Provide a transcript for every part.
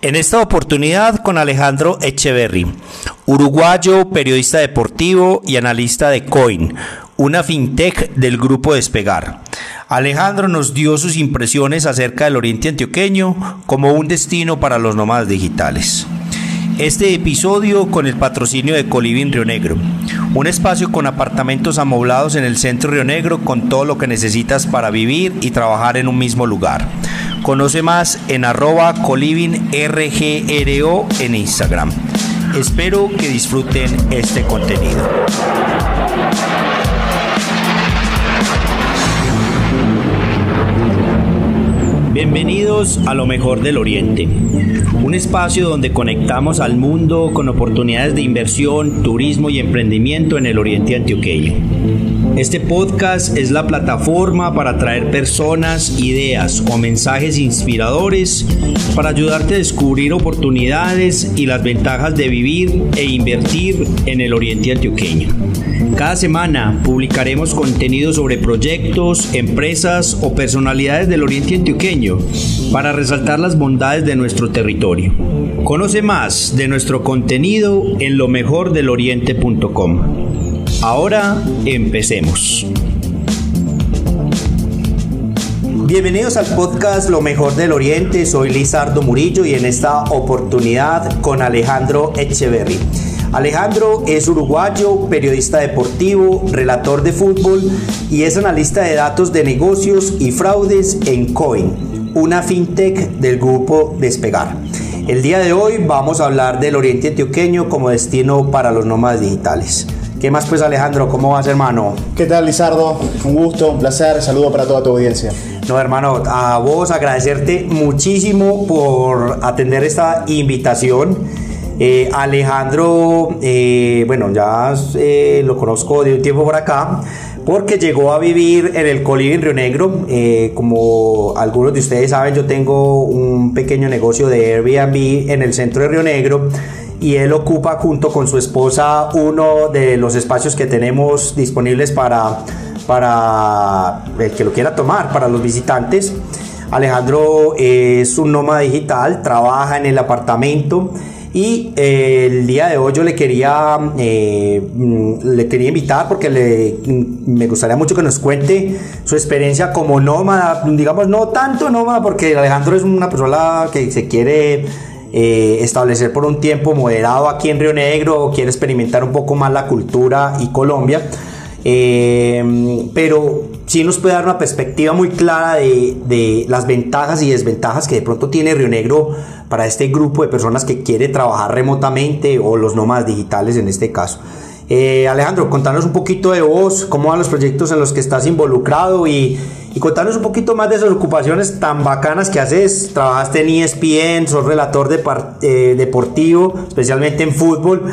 En esta oportunidad con Alejandro Echeverry, uruguayo, periodista deportivo y analista de Coin, una fintech del grupo Despegar. Alejandro nos dio sus impresiones acerca del Oriente Antioqueño como un destino para los nómadas digitales. Este episodio con el patrocinio de Coliving Río Negro, un espacio con apartamentos amoblados en el centro Río Negro con todo lo que necesitas para vivir y trabajar en un mismo lugar. Conoce más en arroba en Instagram. Espero que disfruten este contenido. Bienvenidos a lo mejor del Oriente, un espacio donde conectamos al mundo con oportunidades de inversión, turismo y emprendimiento en el Oriente Antioqueño. Este podcast es la plataforma para traer personas, ideas o mensajes inspiradores para ayudarte a descubrir oportunidades y las ventajas de vivir e invertir en el Oriente Antioqueño. Cada semana publicaremos contenido sobre proyectos, empresas o personalidades del Oriente Antioqueño para resaltar las bondades de nuestro territorio. Conoce más de nuestro contenido en lo mejor del oriente.com. Ahora empecemos. Bienvenidos al podcast Lo mejor del Oriente. Soy Lizardo Murillo y en esta oportunidad con Alejandro Echeverry. Alejandro es uruguayo, periodista deportivo, relator de fútbol y es analista de datos de negocios y fraudes en Coin, una fintech del grupo Despegar. El día de hoy vamos a hablar del Oriente Antioqueño como destino para los nómadas digitales. ¿Qué más pues Alejandro? ¿Cómo vas hermano? ¿Qué tal Lizardo? Un gusto, un placer, saludo para toda tu audiencia. No hermano, a vos agradecerte muchísimo por atender esta invitación. Eh, Alejandro, eh, bueno, ya eh, lo conozco de un tiempo por acá, porque llegó a vivir en el Colibri en Río Negro. como algunos de ustedes saben, yo tengo un pequeño negocio de Airbnb en el centro de Río Negro y él ocupa junto con su esposa uno de los espacios que tenemos disponibles para, para que lo quiera tomar, para los visitantes. Alejandro es un nómada digital, trabaja en el apartamento y eh, el día de hoy yo le quería, eh, mm, le quería invitar porque mm, me gustaría mucho que nos cuente su experiencia como nómada, digamos no tanto nómada porque Alejandro es una persona que se quiere eh, establecer por un tiempo moderado aquí en Río Negro, quiere experimentar un poco más la cultura y Colombia. pero sí nos puede dar una perspectiva muy clara de, de, las ventajas y desventajas que de pronto tiene Río Negro para este grupo de personas que quiere trabajar remotamente o los nómadas digitales en este caso. Eh, Alejandro, contanos un poquito de vos, cómo van los proyectos en los que estás involucrado y, y contanos un poquito más de esas ocupaciones tan bacanas que haces. Trabajaste en ESPN, sos relator de eh, deportivo, especialmente en fútbol.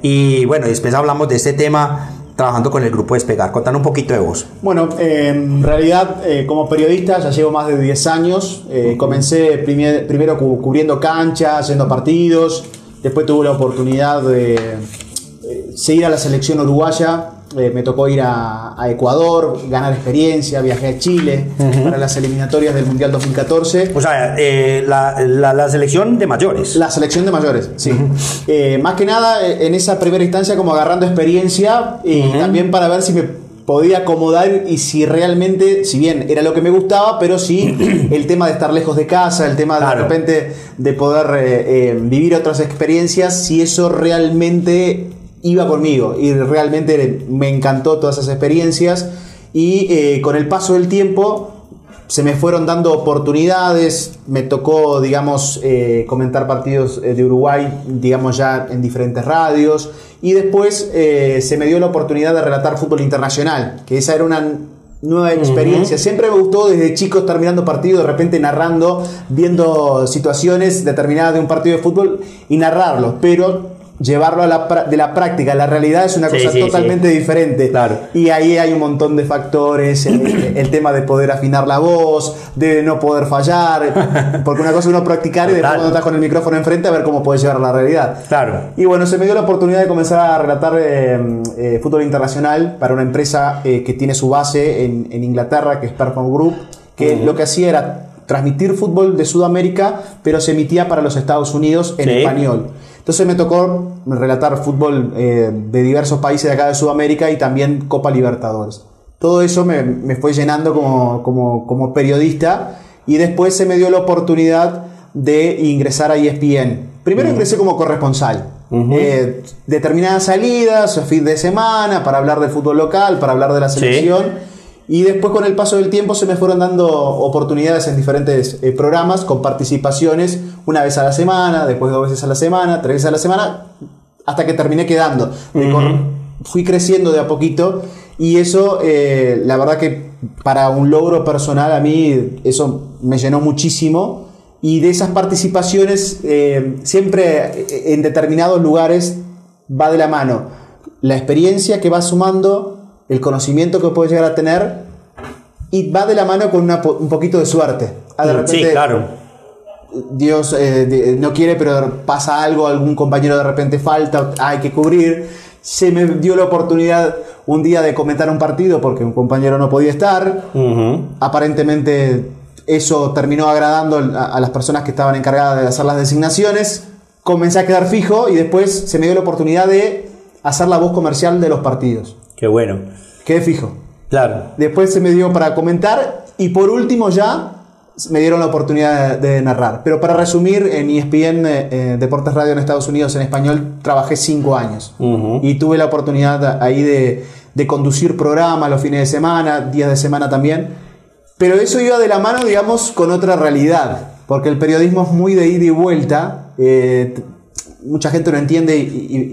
Y bueno, después hablamos de este tema trabajando con el grupo Despegar. Contanos un poquito de vos. Bueno, en realidad eh, como periodista ya llevo más de 10 años. Eh, comencé primero cubriendo canchas, haciendo partidos. Después tuve la oportunidad de eh, seguir a la selección uruguaya eh, me tocó ir a, Ecuador, ganar experiencia, viajé a Chile para las eliminatorias del Mundial 2014. O sea, eh, la, selección de mayores. La selección de mayores, sí. Eh, más que nada en esa primera instancia como agarrando experiencia y también para ver si me podía acomodar y si realmente, si bien era lo que me gustaba, pero sí el tema de estar lejos de casa, el tema de de repente de poder vivir otras experiencias, si eso realmente iba conmigo y realmente me encantó todas esas experiencias y eh, con el paso del tiempo se me fueron dando oportunidades, me tocó, digamos, eh, comentar partidos eh, de Uruguay, digamos, ya en diferentes radios, y después se me dio la oportunidad de relatar fútbol internacional, que esa era una nueva experiencia. Siempre me gustó desde chico estar mirando partidos, de repente narrando, viendo situaciones determinadas de un partido de fútbol y narrarlos, pero llevarlo a la, de la práctica la realidad es una cosa totalmente diferente. Claro. Y ahí hay un montón de factores, el, tema de poder afinar la voz, de no poder fallar, porque una cosa es uno practicar y después cuando estás con el micrófono enfrente a ver cómo puedes llevar a la realidad. Claro. Y bueno, se me dio la oportunidad de comenzar a relatar eh, eh, fútbol internacional para una empresa eh, que tiene su base en, Inglaterra, que es Perform Group, que lo que hacía era transmitir fútbol de Sudamérica, pero se emitía para los Estados Unidos en español. Entonces me tocó relatar fútbol eh, de diversos países de acá de Sudamérica y también Copa Libertadores. Todo eso me, me fue llenando como, como, como periodista y después se me dio la oportunidad de ingresar a ESPN. Primero ingresé como corresponsal. Eh, determinadas salidas, fin de semana, para hablar del fútbol local, para hablar de la Sí. Y después con el paso del tiempo se me fueron dando oportunidades en diferentes eh, programas con participaciones una vez a la semana, después dos veces a la semana, tres veces a la semana, hasta que terminé quedando. Me con- fui creciendo de a poquito y eso, eh, la verdad que para un logro personal a mí eso me llenó muchísimo. Y de esas participaciones, eh, siempre eh, en determinados lugares va de la mano la experiencia que vas sumando, el conocimiento que puedes llegar a tener y va de la mano con una un poquito de suerte. Ah, de Sí, claro. Dios eh, de- no quiere, pero pasa algo, algún compañero de repente falta, hay que cubrir. Se me dio la oportunidad un día de comentar un partido porque un compañero no podía estar. Aparentemente eso terminó agradando a, a las personas que estaban encargadas de hacer las designaciones. Comencé a quedar fijo y después se me dio la oportunidad de hacer la voz comercial de los partidos. Qué bueno. Quedé fijo. Claro. Después se me dio para comentar y por último ya me dieron la oportunidad de, de narrar. Pero para resumir, en ESPN eh, eh, Deportes Radio en Estados Unidos en español trabajé cinco años y tuve la oportunidad ahí de, de conducir programas los fines de semana, días de semana también. Pero eso iba de la mano, digamos, con otra realidad, porque el periodismo es muy de ida y vuelta. eh, mucha gente lo entiende y,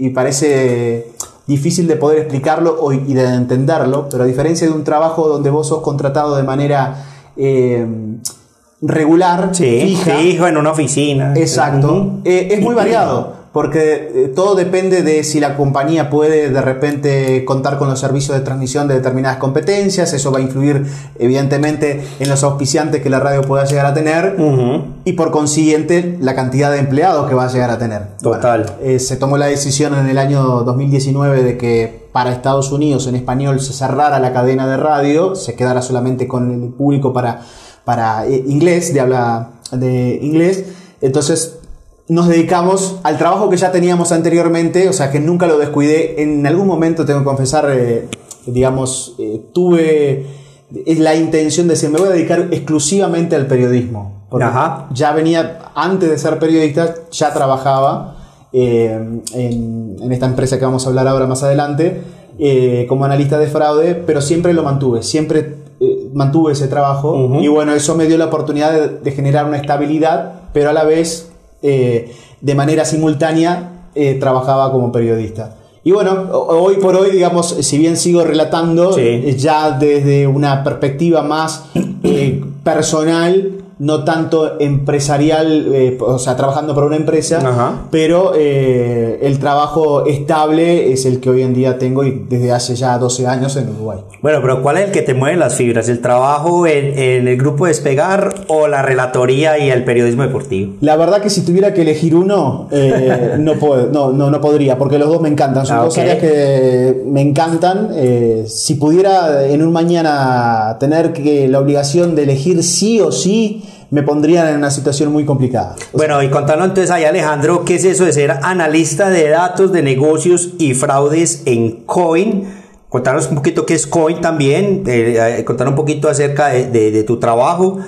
y- y parece difícil de poder explicarlo y de entenderlo, pero a diferencia de un trabajo donde vos sos contratado de manera eh, regular, Sí, fija, fijo en una oficina. Exacto. Eh, es muy variado, porque eh, todo depende de si la compañía puede de repente contar con los servicios de transmisión de determinadas competencias, eso va a influir evidentemente en los auspiciantes que la radio pueda llegar a tener y por consiguiente la cantidad de empleados que va a llegar a tener. Total. Bueno, eh, se tomó la decisión en el año 2019 de que para Estados Unidos en español se cerrara la cadena de radio, se quedara solamente con el público para, para eh, inglés, de habla de inglés. Entonces nos dedicamos al trabajo que ya teníamos anteriormente, o sea que nunca lo descuidé. En algún momento tengo que confesar, eh, digamos, eh, tuve la intención de decir, me voy a dedicar exclusivamente al periodismo. Porque Ajá. ya venía, antes de ser periodista, ya trabajaba eh, en, en esta empresa que vamos a hablar ahora más adelante, como analista de fraude, pero siempre lo mantuve, siempre mantuve ese trabajo y bueno, eso me dio la oportunidad de, de generar una estabilidad, pero a la vez, eh, de manera simultánea, eh, trabajaba como periodista. Y bueno, ho- hoy por hoy, digamos, si bien sigo relatando, Sí. eh, ya desde una perspectiva más eh, personal, no tanto empresarial, eh, o sea, trabajando para una empresa, Ajá. pero eh, el trabajo estable es el que hoy en día tengo y desde hace ya 12 años en Uruguay. Bueno, pero ¿cuál es el que te mueve las fibras? ¿El trabajo en, en el grupo Despegar o la relatoría y el periodismo deportivo? La verdad que si tuviera que elegir uno, eh, no, puedo, no, no, no podría, porque los dos me encantan. Son Ah, dos áreas que me encantan. Si pudiera en un mañana tener que la obligación de elegir sí o sí, me pondrían en una situación muy complicada. Bueno, y contanos entonces ahí, Alejandro, ¿qué es eso de ser analista de datos de negocios y fraudes en Coin? Contanos un poquito qué es Coin también, eh, eh, contanos un poquito acerca de, de- de tu trabajo.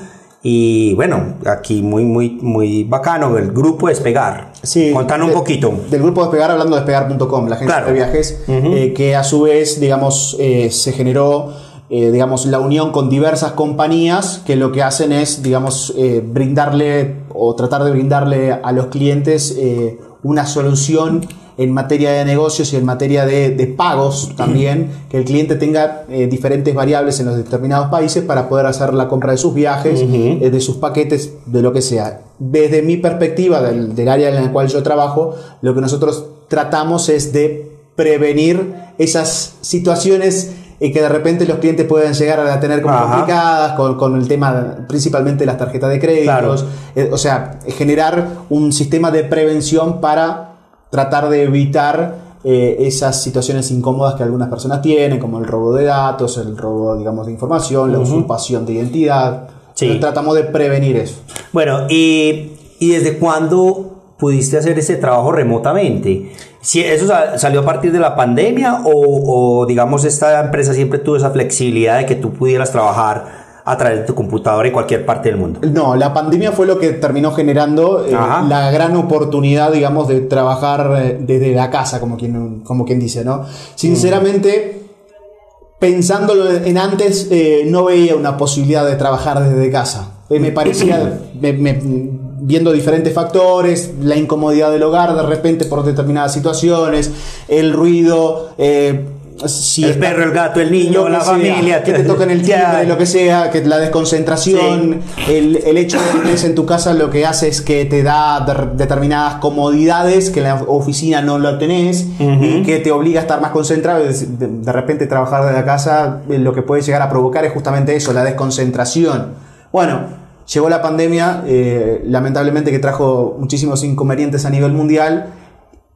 Y bueno, aquí muy, muy, muy bacano, el grupo Despegar. Sí, Contanos un de- poquito. Del grupo Despegar, hablando de despegar.com, la agencia Claro. de viajes, Ujú. eh, que a su vez, digamos, eh, se generó, eh, digamos, la unión con diversas compañías que lo que hacen es, digamos, eh, brindarle o tratar de brindarle a los clientes eh, una solución en materia de negocios y en materia de, de pagos también, que el cliente tenga eh, diferentes variables en los determinados países para poder hacer la compra de sus viajes, Ujú. eh, de sus paquetes, de lo que sea. Desde mi perspectiva, del, del área en la cual yo trabajo, lo que nosotros tratamos es de prevenir esas situaciones eh, que de repente los clientes pueden llegar a tener como Ajá. complicadas con, con el tema principalmente de las tarjetas de créditos. Eh, o sea, generar un sistema de prevención para tratar de evitar eh, esas situaciones incómodas que algunas personas tienen, como el robo de datos, el robo, digamos, de información, la usurpación de identidad, Sí. Tratamos de prevenir eso. Bueno, y, y desde cuándo pudiste hacer ese trabajo remotamente? Si ¿Eso sa- salió a partir de la pandemia o, o, digamos esta empresa siempre tuvo esa flexibilidad de que tú pudieras trabajar a través de tu computadora en cualquier parte del mundo? No, la pandemia fue lo que terminó generando eh, la gran oportunidad, digamos, de trabajar eh, desde la casa, como quien, como quien dice, ¿no? Sinceramente, pensándolo en antes, eh, no veía una posibilidad de trabajar desde casa. Eh, me parecía, me- me- viendo diferentes factores, la incomodidad del hogar de repente por determinadas situaciones, el ruido, eh, si El está- perro, el gato, el niño, la sea, familia, que te toquen el timbre, lo que sea, que la desconcentración, el, el hecho de que estés en tu casa lo que hace es que te da de- determinadas comodidades que en la oficina no lo tenés y que te obliga a estar más concentrado. De, de repente trabajar desde la casa eh, lo que puede llegar a provocar es justamente eso, la desconcentración. Bueno, llegó la pandemia, eh, lamentablemente que trajo muchísimos inconvenientes a nivel mundial.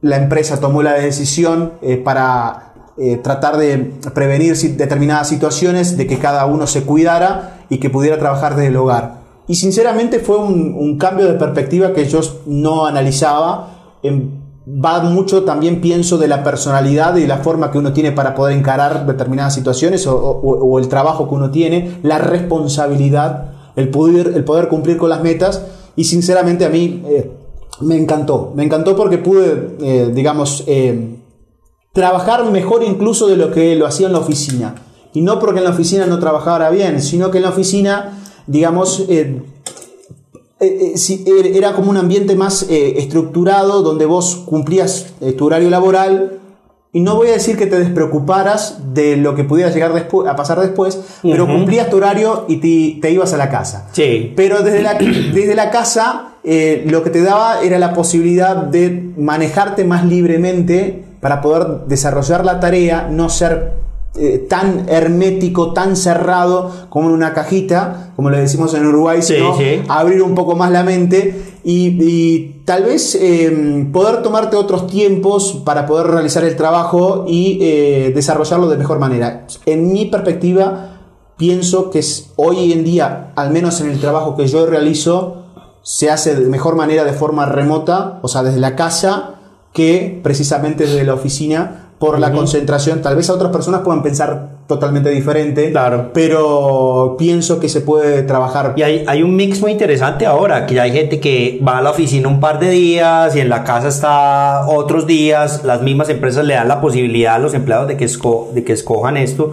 La empresa tomó la decisión eh, para eh, tratar de prevenir determinadas situaciones, de que cada uno se cuidara y que pudiera trabajar desde el hogar. Y sinceramente fue un, un cambio de perspectiva que yo no analizaba. Em, va mucho también pienso de la personalidad y la forma que uno tiene para poder encarar determinadas situaciones o, o- o el trabajo que uno tiene, la responsabilidad, el poder, el poder cumplir con las metas. Y sinceramente a mí eh, me encantó. Me encantó porque pude, eh, digamos, eh, trabajar mejor incluso de lo que lo hacía en la oficina. Y no porque en la oficina no trabajara bien, sino que en la oficina, digamos, era como un ambiente más estructurado donde vos cumplías tu horario laboral y no voy a decir que te despreocuparas de lo que pudiera llegar a pasar después, pero cumplías tu horario y te, te ibas a la casa. Sí. Pero desde la, desde la casa eh, lo que te daba era la posibilidad de manejarte más libremente para poder desarrollar la tarea, no ser eh, tan hermético, tan cerrado como en una cajita, como le decimos en Uruguay, Sí, sino sí. abrir un poco más la mente y, y tal vez eh, poder tomarte otros tiempos para poder realizar el trabajo y eh, desarrollarlo de mejor manera. En mi perspectiva, pienso que hoy en día, al menos en el trabajo que yo realizo, se hace de mejor manera de forma remota, o sea, desde la casa, que precisamente desde la oficina, por la concentración. Tal vez a otras personas puedan pensar totalmente diferente, Claro. pero pienso que se puede trabajar. Y hay, hay un mix muy interesante ahora, que ya hay gente que va a la oficina un par de días y en la casa está otros días. Las mismas empresas le dan la posibilidad a los empleados de que, esco- de que escojan esto.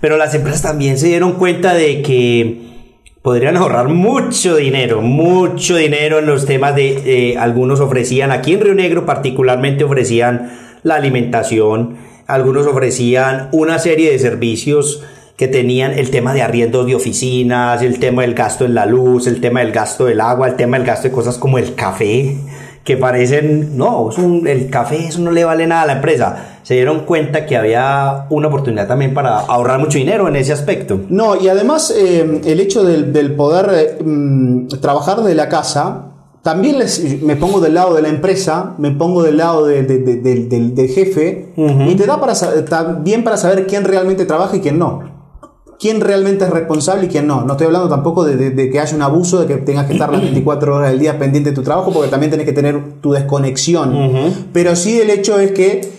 Pero las empresas también se dieron cuenta de que podrían ahorrar mucho dinero, mucho dinero en los temas de, eh, algunos ofrecían, aquí en Río Negro particularmente ofrecían la alimentación, algunos ofrecían una serie de servicios que tenían el tema de arriendos de oficinas, el tema del gasto en la luz, el tema del gasto del agua, el tema del gasto de cosas como el café, que parecen, no, es un- el café eso no le vale nada a la empresa. Se dieron cuenta que había una oportunidad también para ahorrar mucho dinero en ese aspecto. No, y además eh, el hecho del, poder eh, mm, trabajar de la casa, también les- me pongo del lado de la empresa, me pongo del lado de- de- de- del- del, del jefe, y te da para, también para saber quién realmente trabaja y quién no. Quién realmente es responsable y quién no. No estoy hablando tampoco de, de- de que haya un abuso, de que tengas que estar las 24 horas del día pendiente de tu trabajo, porque también tenés que tener tu desconexión. Pero sí el hecho es que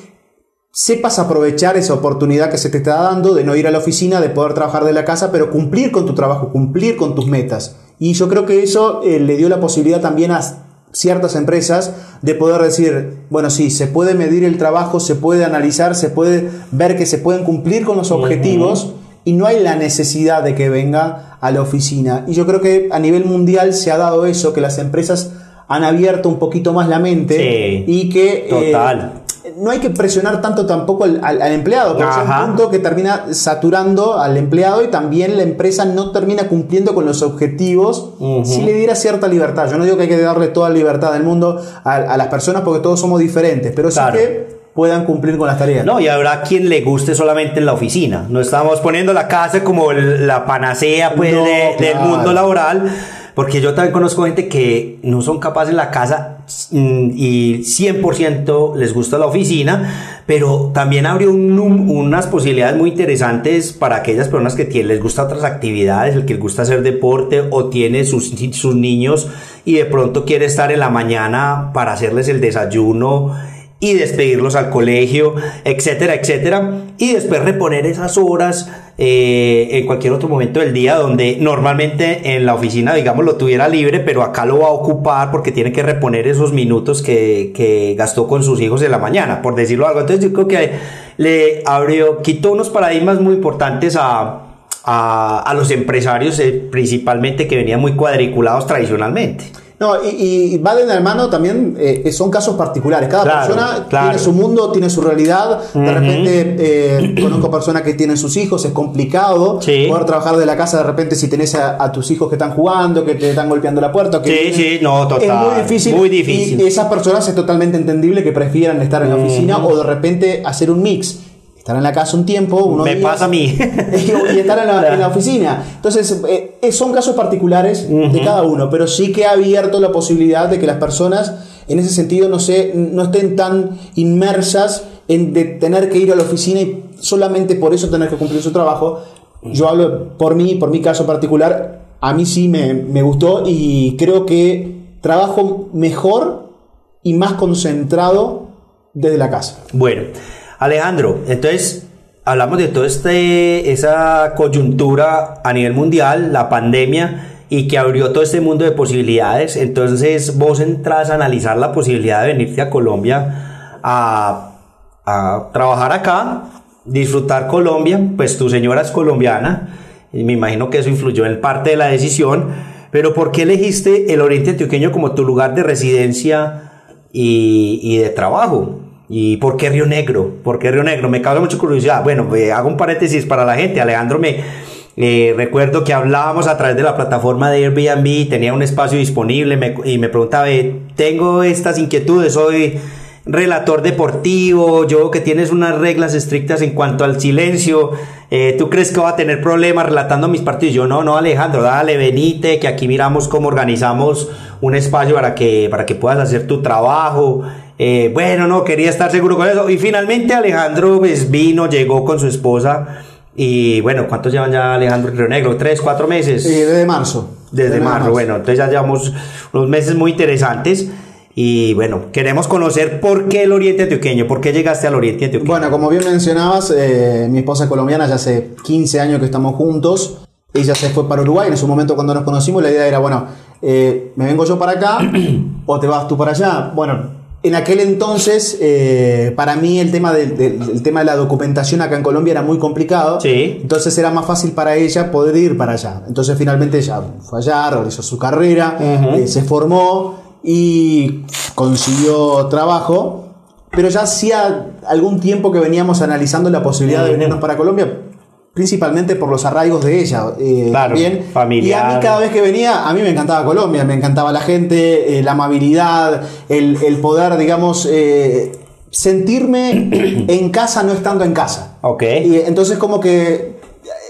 sepas aprovechar esa oportunidad que se te está dando de no ir a la oficina, de poder trabajar de la casa, pero cumplir con tu trabajo, cumplir con tus metas. Y yo creo que eso eh, le dio la posibilidad también a ciertas empresas de poder decir, bueno, sí, se puede medir el trabajo, se puede analizar, se puede ver que se pueden cumplir con los objetivos y no hay la necesidad de que venga a la oficina. Y yo creo que a nivel mundial se ha dado eso, que las empresas han abierto un poquito más la mente Sí, y que... eh, total. No hay que presionar tanto tampoco al, al- al empleado, porque es un punto que termina saturando al empleado y también la empresa no termina cumpliendo con los objetivos si le diera cierta libertad. Yo no digo que hay que darle toda la libertad del mundo a, a las personas porque todos somos diferentes, pero sí Claro. que puedan cumplir con las tareas. No, y habrá quien le guste solamente en la oficina. No estamos poniendo la casa como el- la panacea pues, No, de- del mundo laboral, porque yo también conozco gente que no son capaces en la casa y 100% les gusta la oficina, pero también abrió unas posibilidades muy interesantes para aquellas personas que tienen, les gusta otras actividades, el que les gusta hacer deporte o tiene sus, sus niños y de pronto quiere estar en la mañana para hacerles el desayuno y despedirlos al colegio, etcétera, etcétera, y después reponer esas horas eh, en cualquier otro momento del día donde normalmente en la oficina, digamos, lo tuviera libre, pero acá lo va a ocupar porque tiene que reponer esos minutos que, que gastó con sus hijos en la mañana, por decirlo algo. Entonces yo creo que le abrió, quitó unos paradigmas muy importantes a, a, los empresarios, eh, principalmente que venían muy cuadriculados tradicionalmente. No, y, va de la mano también, eh, son casos particulares. Cada persona tiene su mundo, tiene su realidad. De repente, eh, conozco personas que tienen sus hijos, es complicado poder trabajar de la casa de repente si tenés a, tus hijos que están jugando, que te están golpeando la puerta. Que sí, sí, no, total. Es muy difícil. Muy difícil. Y esas personas es totalmente entendible que prefieran estar en la oficina o de repente hacer un mix estar en la casa un tiempo, uno me pasa a mí y estar en la, oficina. Entonces, eh, son casos particulares de cada uno, pero sí que ha abierto la posibilidad de que las personas, en ese sentido, no, sé, no estén tan inmersas en de tener que ir a la oficina y solamente por eso tener que cumplir su trabajo. Yo hablo por mí, por mi caso particular, a mí sí me, me gustó y creo que trabajo mejor y más concentrado desde la casa. Bueno. Alejandro, entonces hablamos de toda este, esa coyuntura a nivel mundial, la pandemia, y que abrió todo este mundo de posibilidades. Entonces vos entras a analizar la posibilidad de venirte a Colombia a, trabajar acá, disfrutar Colombia, pues tu señora es colombiana, y me imagino que eso influyó en parte de la decisión, pero ¿por qué elegiste el Oriente Antioqueño como tu lugar de residencia y de trabajo? ¿Y por qué Río Negro? ¿Por qué Río Negro? Me causa mucha curiosidad. Bueno, eh, hago un paréntesis para la gente. Alejandro me... Eh, recuerdo que hablábamos a través de la plataforma de Airbnb, tenía un espacio disponible y me preguntaba, tengo estas inquietudes, soy relator deportivo, yo que tienes unas reglas estrictas en cuanto al silencio, eh, ¿tú crees que va a tener problemas relatando mis partidos? Yo no, no Alejandro, dale, venite, que aquí miramos cómo organizamos un espacio para que, para que puedas hacer tu trabajo, eh, bueno, no, quería estar seguro con eso. Y finalmente Alejandro pues, vino, llegó con su esposa. Y bueno, ¿cuántos llevan ya Alejandro Río Negro? ¿Tres, cuatro meses? Sí, desde marzo. Desde, marzo. bueno, entonces ya llevamos unos meses muy interesantes. Y bueno, queremos conocer por qué el Oriente Antioqueño, por qué llegaste al Oriente Antioqueño. Bueno, como bien mencionabas, eh, mi esposa es colombiana, ya hace 15 años que estamos juntos. Ella se fue para Uruguay, en su momento cuando nos conocimos la idea era, bueno, eh, me vengo yo para acá o te vas tú para allá. Bueno, en aquel entonces, eh, para mí el tema, del, tema de la documentación acá en Colombia era muy complicado. Sí. Entonces era más fácil para ella poder ir para allá. Entonces finalmente ella fue allá, realizó su carrera, eh, se formó y consiguió trabajo. Pero ya hacía algún tiempo que veníamos analizando la posibilidad de venirnos para Colombia principalmente por los arraigos de ella. Eh, claro, familiar. Y a mí cada vez que venía, a mí me encantaba Colombia, me encantaba la gente, eh, la amabilidad, el, poder, digamos, eh, sentirme en casa no estando en casa. Ok. Y entonces como que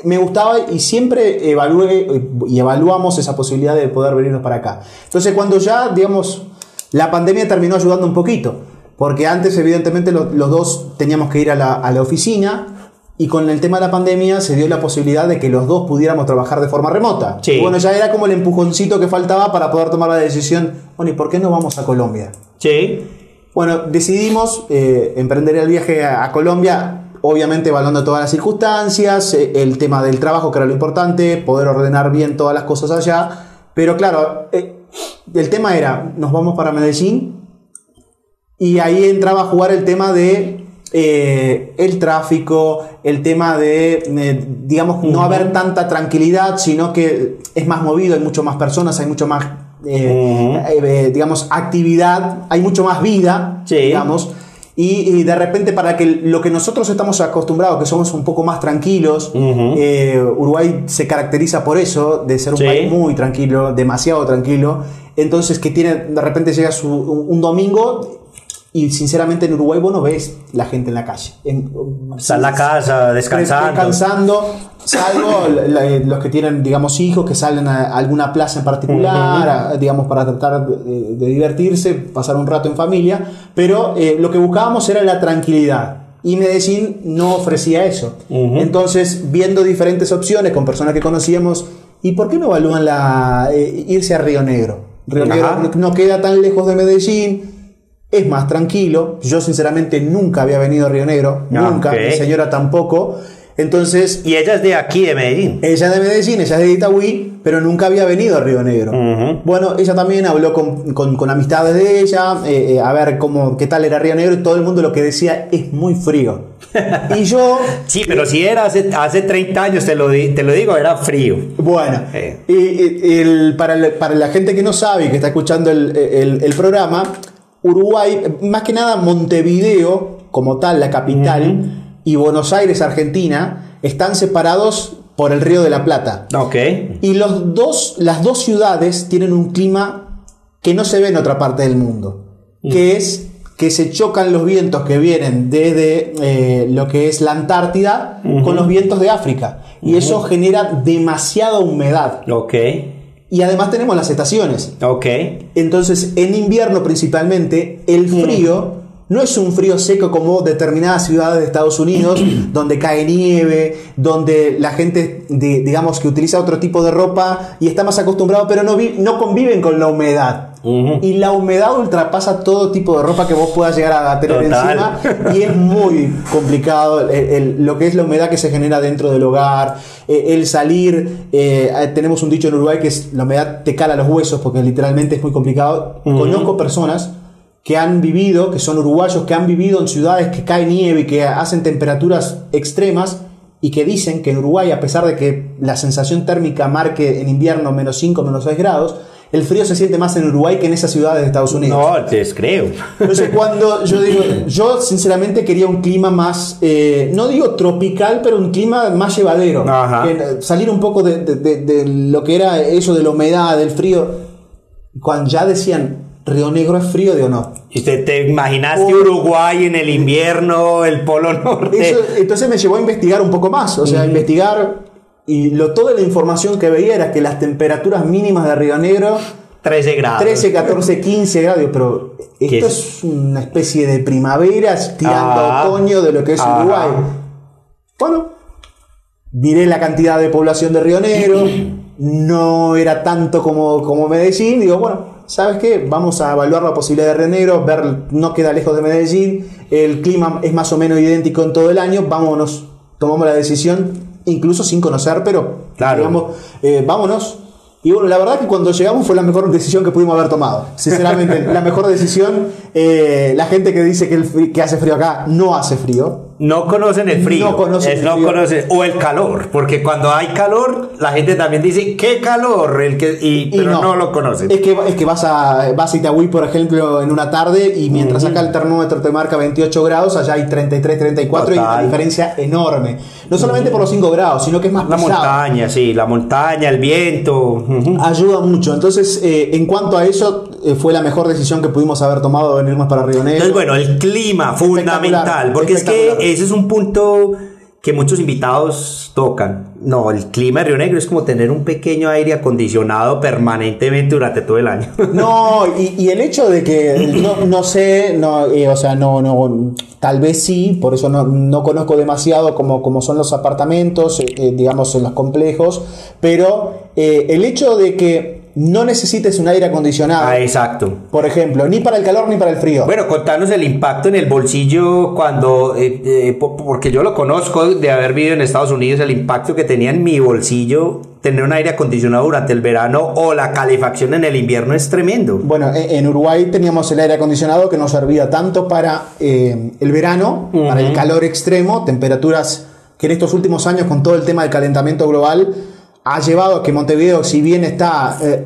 me gustaba y siempre evalué y evaluamos esa posibilidad de poder venirnos para acá. Entonces cuando ya, digamos, la pandemia terminó ayudando un poquito, porque antes evidentemente los, dos teníamos que ir a la, a la oficina, y con el tema de la pandemia se dio la posibilidad de que los dos pudiéramos trabajar de forma remota. Sí. bueno, ya era como el empujoncito que faltaba para poder tomar la decisión, bueno, ¿y por qué no vamos a Colombia? Sí. Bueno, decidimos eh, emprender el viaje a, Colombia, obviamente evaluando todas las circunstancias, eh, el tema del trabajo que era lo importante, poder ordenar bien todas las cosas allá, pero claro, eh, el tema era, nos vamos para Medellín y ahí entraba a jugar el tema de eh, el tráfico, el tema de, eh, digamos, no haber tanta tranquilidad, sino que es más movido, hay mucho más personas, hay mucho más, eh, digamos, actividad, hay mucho más vida, digamos. Y, de repente para que lo que nosotros estamos acostumbrados, que somos un poco más tranquilos, Uruguay se caracteriza por eso, de ser un país muy tranquilo, demasiado tranquilo. Entonces que tiene, de repente llega un domingo Y sinceramente en Uruguay vos no ves la gente en la calle. En, Está en la casa, descansando. Descansando, salvo la- los que tienen, digamos, hijos que salen a alguna plaza en particular, a- digamos, para tratar de, de divertirse, pasar un rato en familia. Pero eh, lo que buscábamos era la tranquilidad. Y Medellín no ofrecía eso. Entonces, viendo diferentes opciones con personas que conocíamos, ¿y por qué no evalúan la, eh, irse a Río Negro? Río Ajá. Negro no queda tan lejos de Medellín, es más tranquilo. Yo sinceramente nunca había venido a Río Negro, Ah, nunca, mi señora tampoco. Entonces, Y ella es de aquí, de Medellín. ella es de Medellín, ella es de Itagüí, pero nunca había venido a Río Negro. Bueno, ella también habló con, con- con amistades de ella, eh, eh, a ver cómo, qué tal era Río Negro, y todo el mundo lo que decía es muy frío. y yo, Sí, pero si era hace, hace 30 años, te lo, te lo digo, era frío. Bueno, Eh. y- y- el- para, la- para la gente que no sabe y que está escuchando el, el- el programa, Uruguay, más que nada Montevideo, como tal, la capital, y Buenos Aires, Argentina, están separados por el Río de la Plata. Ok. Y los dos, las dos ciudades tienen un clima que no se ve en otra parte del mundo, que es que se chocan los vientos que vienen desde eh, lo que es la Antártida con los vientos de África. Y eso genera demasiada humedad. Ok. Y además tenemos las estaciones. Ok. Entonces, en invierno principalmente, el frío no es un frío seco como determinadas ciudades de Estados Unidos, donde cae nieve, donde la gente, de- digamos, que utiliza otro tipo de ropa y está más acostumbrado, pero no, vi- no conviven con la humedad. Ujú. Y la humedad ultrapasa todo tipo de ropa que vos puedas llegar a tener Total. encima y es muy complicado el- el- lo que es la humedad que se genera dentro del hogar, eh, el salir, eh, tenemos un dicho en Uruguay que es la humedad te cala los huesos porque literalmente es muy complicado. Conozco personas que han vivido, que son uruguayos, que han vivido en ciudades que cae nieve y que hacen temperaturas extremas y que dicen que en Uruguay, a pesar de que la sensación térmica marque en invierno menos 5, menos 6 grados, el frío se siente más en Uruguay que en esas ciudades de Estados Unidos. No, te creo. Entonces cuando yo digo, yo sinceramente quería un clima más, eh, no digo tropical, pero un clima más llevadero. Que, eh, salir un poco de, de- de- de lo que era eso de la humedad, del frío. Cuando ya decían, Río Negro es frío, digo no. ¿Y usted te imaginaste. Uruguay en el invierno, el Polo Norte? Eso, entonces me llevó a investigar un poco más, o sea, a investigar y lo, toda la información que veía era que las temperaturas mínimas de Río Negro 13 grados. 13, 14, 15 grados, pero ¿Qué esto es? es una especie de primavera tirando Ah. a otoño de lo que es Ajá. Uruguay. Bueno, miré la cantidad de población de Río Negro, no era tanto como, como Medellín, digo, bueno, ¿sabes qué? Vamos a evaluar la posibilidad de Río Negro, ver, no queda lejos de Medellín, el clima es más o menos idéntico en todo el año, vámonos, tomamos la decisión, incluso sin conocer, pero Claro. digamos, eh, vámonos. Y bueno, la verdad que cuando llegamos fue la mejor decisión que pudimos haber tomado. Sinceramente, la mejor decisión. eh, la gente que dice que, el que hace frío acá no hace frío. No conocen el frío. No conocen el no frío. conocen- o el calor, porque cuando hay calor, la gente también dice, ¿qué calor? El que, y, Y pero no, lo conocen. Es que, es que vas, a, vas a Itagüí, por ejemplo, en una tarde y mientras acá el termómetro te marca 28 grados, allá hay 33, 34 y hay Total. una diferencia enorme. No solamente por los 5 grados, sino que es más la pesado. montaña, sí, la montaña, el viento. Ayuda mucho. Entonces, eh, en cuanto a eso, eh, fue la mejor decisión que pudimos haber tomado de venirnos para Río Negro. Entonces, bueno, el clima fundamental, porque es que. Ese es un punto que muchos invitados tocan. No, el clima de Río Negro es como tener un pequeño aire acondicionado permanentemente durante todo el año. No, y, el hecho de que no, no sé, no, eh, o sea, no, no, tal vez sí, por eso no, no conozco demasiado cómo son los apartamentos, eh, eh, digamos, en los complejos, pero el hecho de que no necesites un aire acondicionado, ah, exacto. por ejemplo, ni para el calor ni para el frío. Bueno, contanos el impacto en el bolsillo cuando, eh, eh, po- porque yo lo conozco de haber vivido en Estados Unidos, el impacto que tenía en mi bolsillo tener un aire acondicionado durante el verano o la calefacción en el invierno es tremendo. Bueno, en en Uruguay teníamos el aire acondicionado que nos servía tanto para eh, el verano, para el calor extremo, temperaturas que en estos últimos años con todo el tema del calentamiento global ha llevado a que Montevideo, si bien está eh,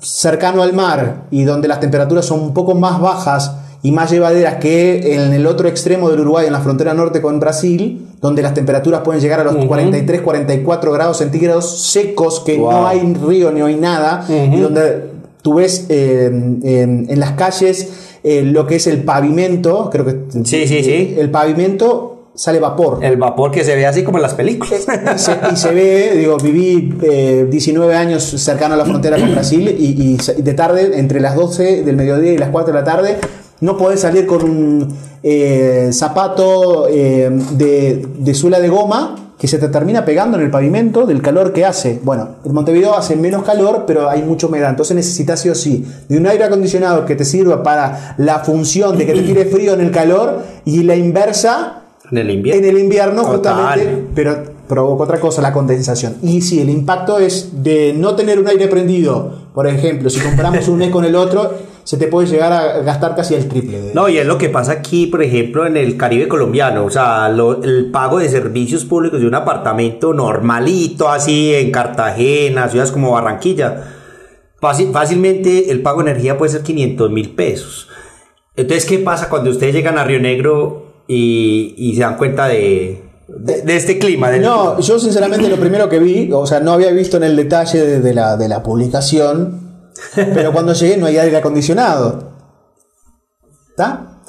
cercano al mar y donde las temperaturas son un poco más bajas y más llevaderas que en el otro extremo del Uruguay, en la frontera norte con Brasil, donde las temperaturas pueden llegar a los 43, 44 grados centígrados secos, que Wow. no hay río ni hay nada, y donde tú ves eh, en, en las calles eh, lo que es el pavimento, creo que Sí, sí, sí. el pavimento sale vapor. El vapor que se ve así como en las películas. y, se, y se ve, digo, viví eh, 19 años cercano a la frontera con Brasil y, de tarde, entre las 12 del mediodía y las 4 de la tarde, no podés salir con un eh, zapato eh, de, de suela de goma que se te termina pegando en el pavimento del calor que hace. Bueno, en Montevideo hace menos calor, pero hay mucha humedad. Entonces necesitas sí o sí de un aire acondicionado que te sirva para la función de que te tire frío en el calor y la inversa en el invierno. en el invierno Total. justamente, pero provoca otra cosa, la condensación. Y sí, el impacto es de no tener un aire prendido. Por ejemplo, si compramos un mes con el otro, se te puede llegar a gastar casi el triple. de- No, y es lo que pasa aquí, por ejemplo, en el Caribe colombiano. O sea, lo- el pago de servicios públicos de un apartamento normalito, así en Cartagena, ciudades como Barranquilla. fácil- fácilmente el pago de energía puede ser 500 mil pesos. Entonces, ¿qué pasa cuando ustedes llegan a Río Negro y, y se dan cuenta de, de, de este clima? No, yo sinceramente lo primero que vi, o sea, no había visto en el detalle de, de la, de la publicación, pero cuando llegué no hay aire acondicionado. ¿Está?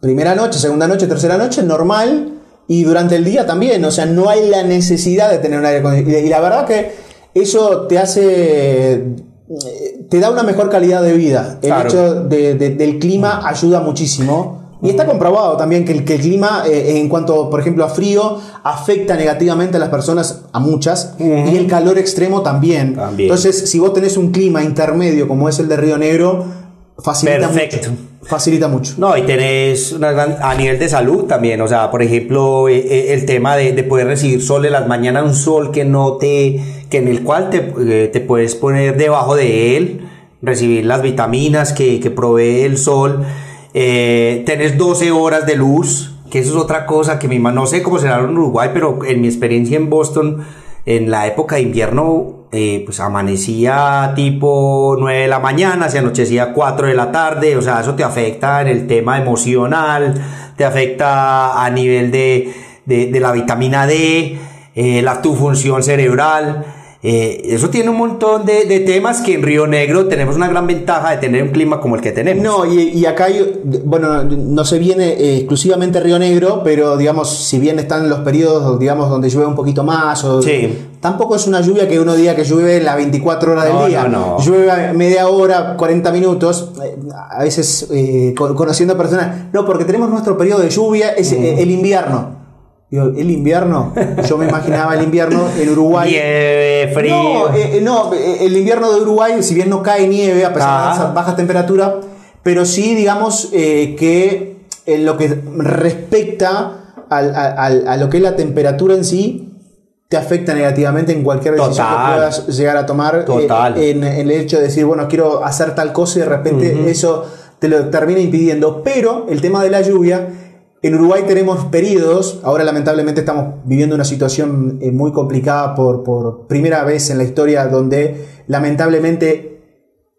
Primera noche, segunda noche, tercera noche, normal. Y durante el día también, o sea, no hay la necesidad de tener un aire acondicionado. Y la verdad que eso te hace, eh, te da una mejor calidad de vida. El Claro. hecho de- de- del clima ayuda muchísimo. Y está comprobado también que el, que el clima, eh, en cuanto, por ejemplo, a frío, afecta negativamente a las personas, a muchas, y el calor extremo también. También. Entonces, si vos tenés un clima intermedio como es el de Río Negro, facilita Perfecto. mucho. Facilita mucho. No, y tenés una gran- a nivel de salud también, o sea, por ejemplo, eh, eh, el tema de, de poder recibir sol en las mañanas, un sol que no te, que en el cual te, eh, te puedes poner debajo de él, recibir las vitaminas que, que provee el sol, eh, tenés 12 horas de luz, que eso es otra cosa que mi no sé cómo será en Uruguay, pero en mi experiencia en Boston, en la época de invierno, eh, pues amanecía tipo 9 de la mañana, se anochecía 4 de la tarde, o sea, eso te afecta en el tema emocional, te afecta a nivel de, de, de la vitamina D, eh, la, tu función cerebral. Eh, eso tiene un montón de, de temas que en Río Negro tenemos una gran ventaja de tener un clima como el que tenemos. No, y, y acá, hay- bueno, no se viene eh, exclusivamente Río Negro, pero digamos, si bien están los periodos, digamos, donde llueve un poquito más, o, Sí. tampoco es una lluvia que uno diga que llueve las 24 horas No, del día. no, no. Llueve media hora, 40 minutos. eh, a veces, eh, con- conociendo personas, no, porque tenemos nuestro periodo de lluvia, es eh, el invierno. Digo, el invierno, yo me imaginaba el invierno en Uruguay. Nieve, frío. No, eh, eh, no, eh, el invierno de Uruguay, si bien no cae nieve a pesar Ah. de esa baja temperatura, pero sí, digamos, eh, que en lo que respecta al- a, al- a lo que es la temperatura en sí, te afecta negativamente en cualquier decisión Total. que puedas llegar a tomar. eh, Total. en, en el hecho de decir, bueno, quiero hacer tal cosa y de repente eso te lo termina impidiendo. Pero el tema de la lluvia, en Uruguay tenemos periodos, ahora lamentablemente estamos viviendo una situación eh, muy complicada por, por primera vez en la historia donde lamentablemente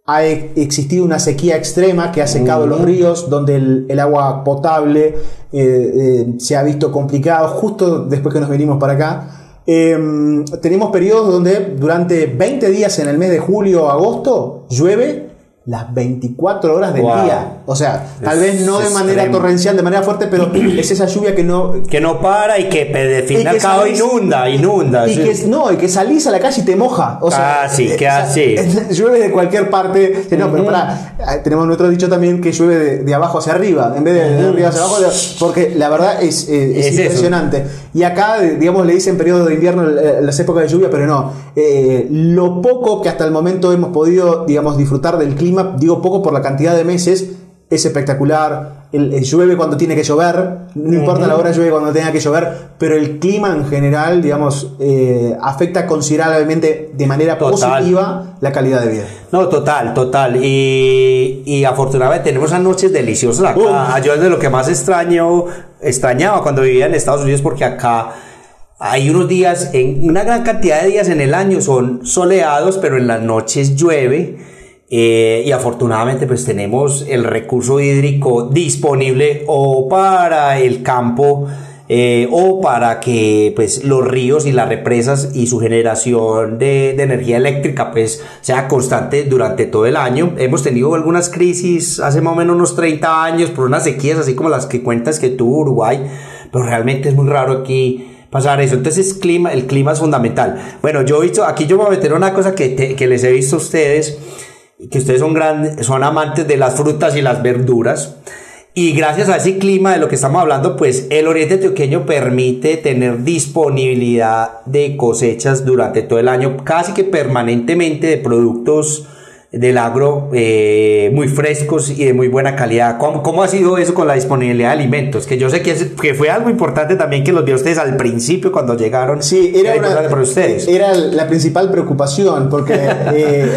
ha e- existido una sequía extrema que ha secado los ríos, donde el, el agua potable eh, eh, se ha visto complicado justo después que nos venimos para acá. Em, tenemos periodos donde durante 20 días en el mes de julio o agosto llueve las 24 horas del Wow. día. O sea, tal Es vez no de manera extremo. torrencial, de manera fuerte, pero es esa lluvia que no, que no para y que de fin y al que salís- inunda, inunda. Y sí. que, no, y que salís a la calle y te moja. O sea, Ah, sí, eh, que o sea, así. Llueve de cualquier parte. No, pero pará, eh, tenemos nuestro dicho también que llueve de, de abajo hacia arriba, en vez de, de arriba hacia abajo, de- porque la verdad es, eh, es Es eso. impresionante. Y acá, digamos, le dicen periodo de invierno, eh, las épocas de lluvia, pero no. Eh, lo poco que hasta el momento hemos podido, digamos, disfrutar del clima, digo poco por la cantidad de meses, es espectacular. El, el llueve cuando tiene que llover, no importa la hora, llueve cuando tenga que llover, pero el clima en general, digamos, eh, afecta considerablemente de manera Total. positiva la calidad de vida. No, total, total. Y, y afortunadamente tenemos unas noches deliciosas acá. Uf. Yo es de lo que más extraño, extrañaba cuando vivía en Estados Unidos porque acá hay unos días, en una gran cantidad de días en el año son soleados, pero en las noches llueve. Eh, y afortunadamente pues tenemos el recurso hídrico disponible o para el campo eh, o para que pues los ríos y las represas y su generación de, de, energía eléctrica pues sea constante durante todo el año. Hemos tenido algunas crisis hace más o menos unos 30 años por unas sequías así como las que cuentas que tuvo Uruguay, pero realmente es muy raro aquí pasar eso. Entonces clima, el clima es fundamental. Bueno, yo he visto, aquí yo voy a meter una cosa que, que les he visto a ustedes, que ustedes son grandes, son amantes de las frutas y las verduras. Y gracias a ese clima de lo que estamos hablando, pues el oriente antioqueño permite tener disponibilidad de cosechas durante todo el año, casi que permanentemente de productos del agro eh, muy frescos y de muy buena calidad. ¿Cómo, ¿Cómo, ha sido eso con la disponibilidad de alimentos? Que yo sé que, que fue algo importante también que los vio ustedes al principio cuando llegaron. Sí, era, una, para ustedes. era la principal preocupación porque... Eh,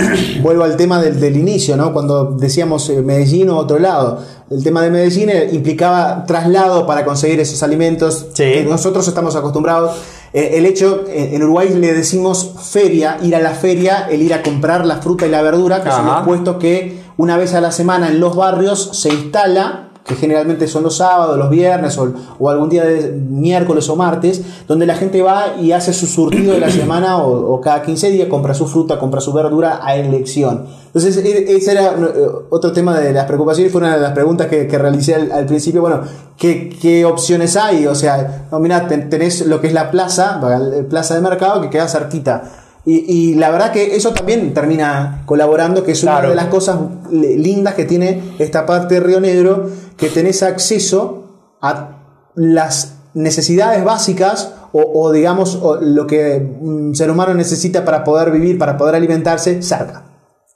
vuelvo al tema del, del, inicio, ¿no? Cuando decíamos eh, Medellín o otro lado. El tema de Medellín eh, implicaba traslado para conseguir esos alimentos que nosotros estamos acostumbrados. Eh, el hecho, en Uruguay le decimos feria, ir a la feria, el ir a comprar la fruta y la verdura, que son los puestos que una vez a la semana en los barrios se instala que generalmente son los sábados, los viernes o, algún día de miércoles o martes, donde la gente va y hace su surtido de la semana o, cada 15 días compra su fruta, compra su verdura a elección. Entonces, e, ese era eh, otro tema de las preocupaciones, fue una de las preguntas que, realicé al, principio. Bueno, ¿qué, opciones hay? O sea, no, mira, tenés lo que es la plaza, la plaza de mercado, que queda cerquita y, la verdad que eso también termina colaborando, que es una de las cosas lindas que tiene esta parte de Río Negro, que tenés acceso a las necesidades básicas o, digamos lo que un ser humano necesita para poder vivir, para poder alimentarse, cerca.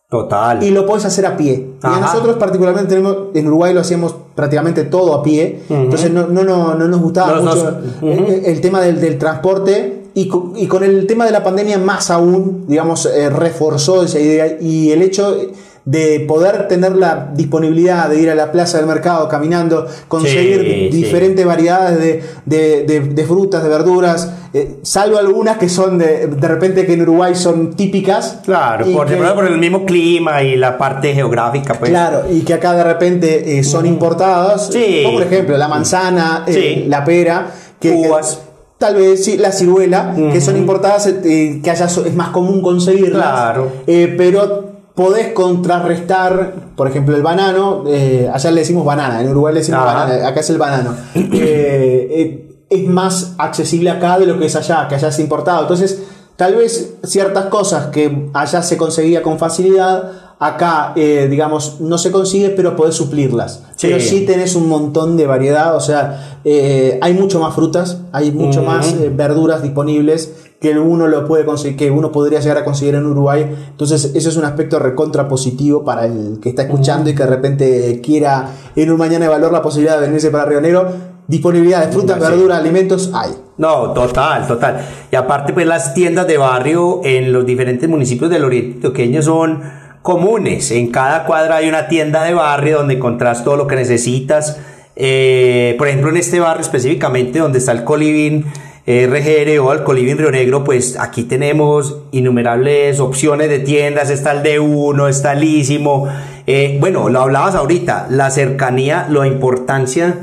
Total. Y lo puedes hacer a pie. Y nosotros particularmente tenemos, en Uruguay lo hacíamos prácticamente todo a pie, entonces no, no, no, nos gustaba mucho el, tema del, del transporte y con, el tema de la pandemia más aún, digamos, eh, reforzó esa idea y el hecho de poder tener la disponibilidad de ir a la plaza del mercado caminando, conseguir diferentes variedades de, frutas, de verduras, eh, salvo algunas que son de, de repente que en Uruguay son típicas. Claro, por, por el mismo clima y la parte geográfica. Pues. Claro, y que acá de repente eh, son importadas, como por ejemplo la manzana, la pera, que, Uvas tal vez sí, la ciruela, que son importadas, eh, que allá es más común conseguirlas. Claro. Eh, pero podés contrarrestar, por ejemplo, el banano, eh, allá le decimos banana, en Uruguay le decimos banana, acá es el banano. es más accesible acá de lo que es allá, que allá es importado. Entonces, tal vez ciertas cosas que allá se conseguía con facilidad, acá, eh, digamos, no se consigue, pero podés suplirlas. Pero sí tenés un montón de variedad, o sea, eh, hay mucho más frutas, hay mucho más eh, verduras disponibles que uno lo puede conseguir, que uno podría llegar a conseguir en Uruguay. Entonces, eso es un aspecto recontra positivo para el que está escuchando y que de repente quiera en un mañana evaluar la posibilidad de venirse para Río Negro. Disponibilidad de frutas, verduras, alimentos hay. No, total, total. Y aparte, pues las tiendas de barrio en los diferentes municipios del Oriente Toqueño son comunes. En cada cuadra hay una tienda de barrio donde encontrás todo lo que necesitas. Eh, por ejemplo, en este barrio específicamente donde está el Coliving RGR o el Coliving Río Negro, pues aquí tenemos innumerables opciones de tiendas. Está el de uno, está Lísimo. Eh, bueno, lo hablabas ahorita, la cercanía, la importancia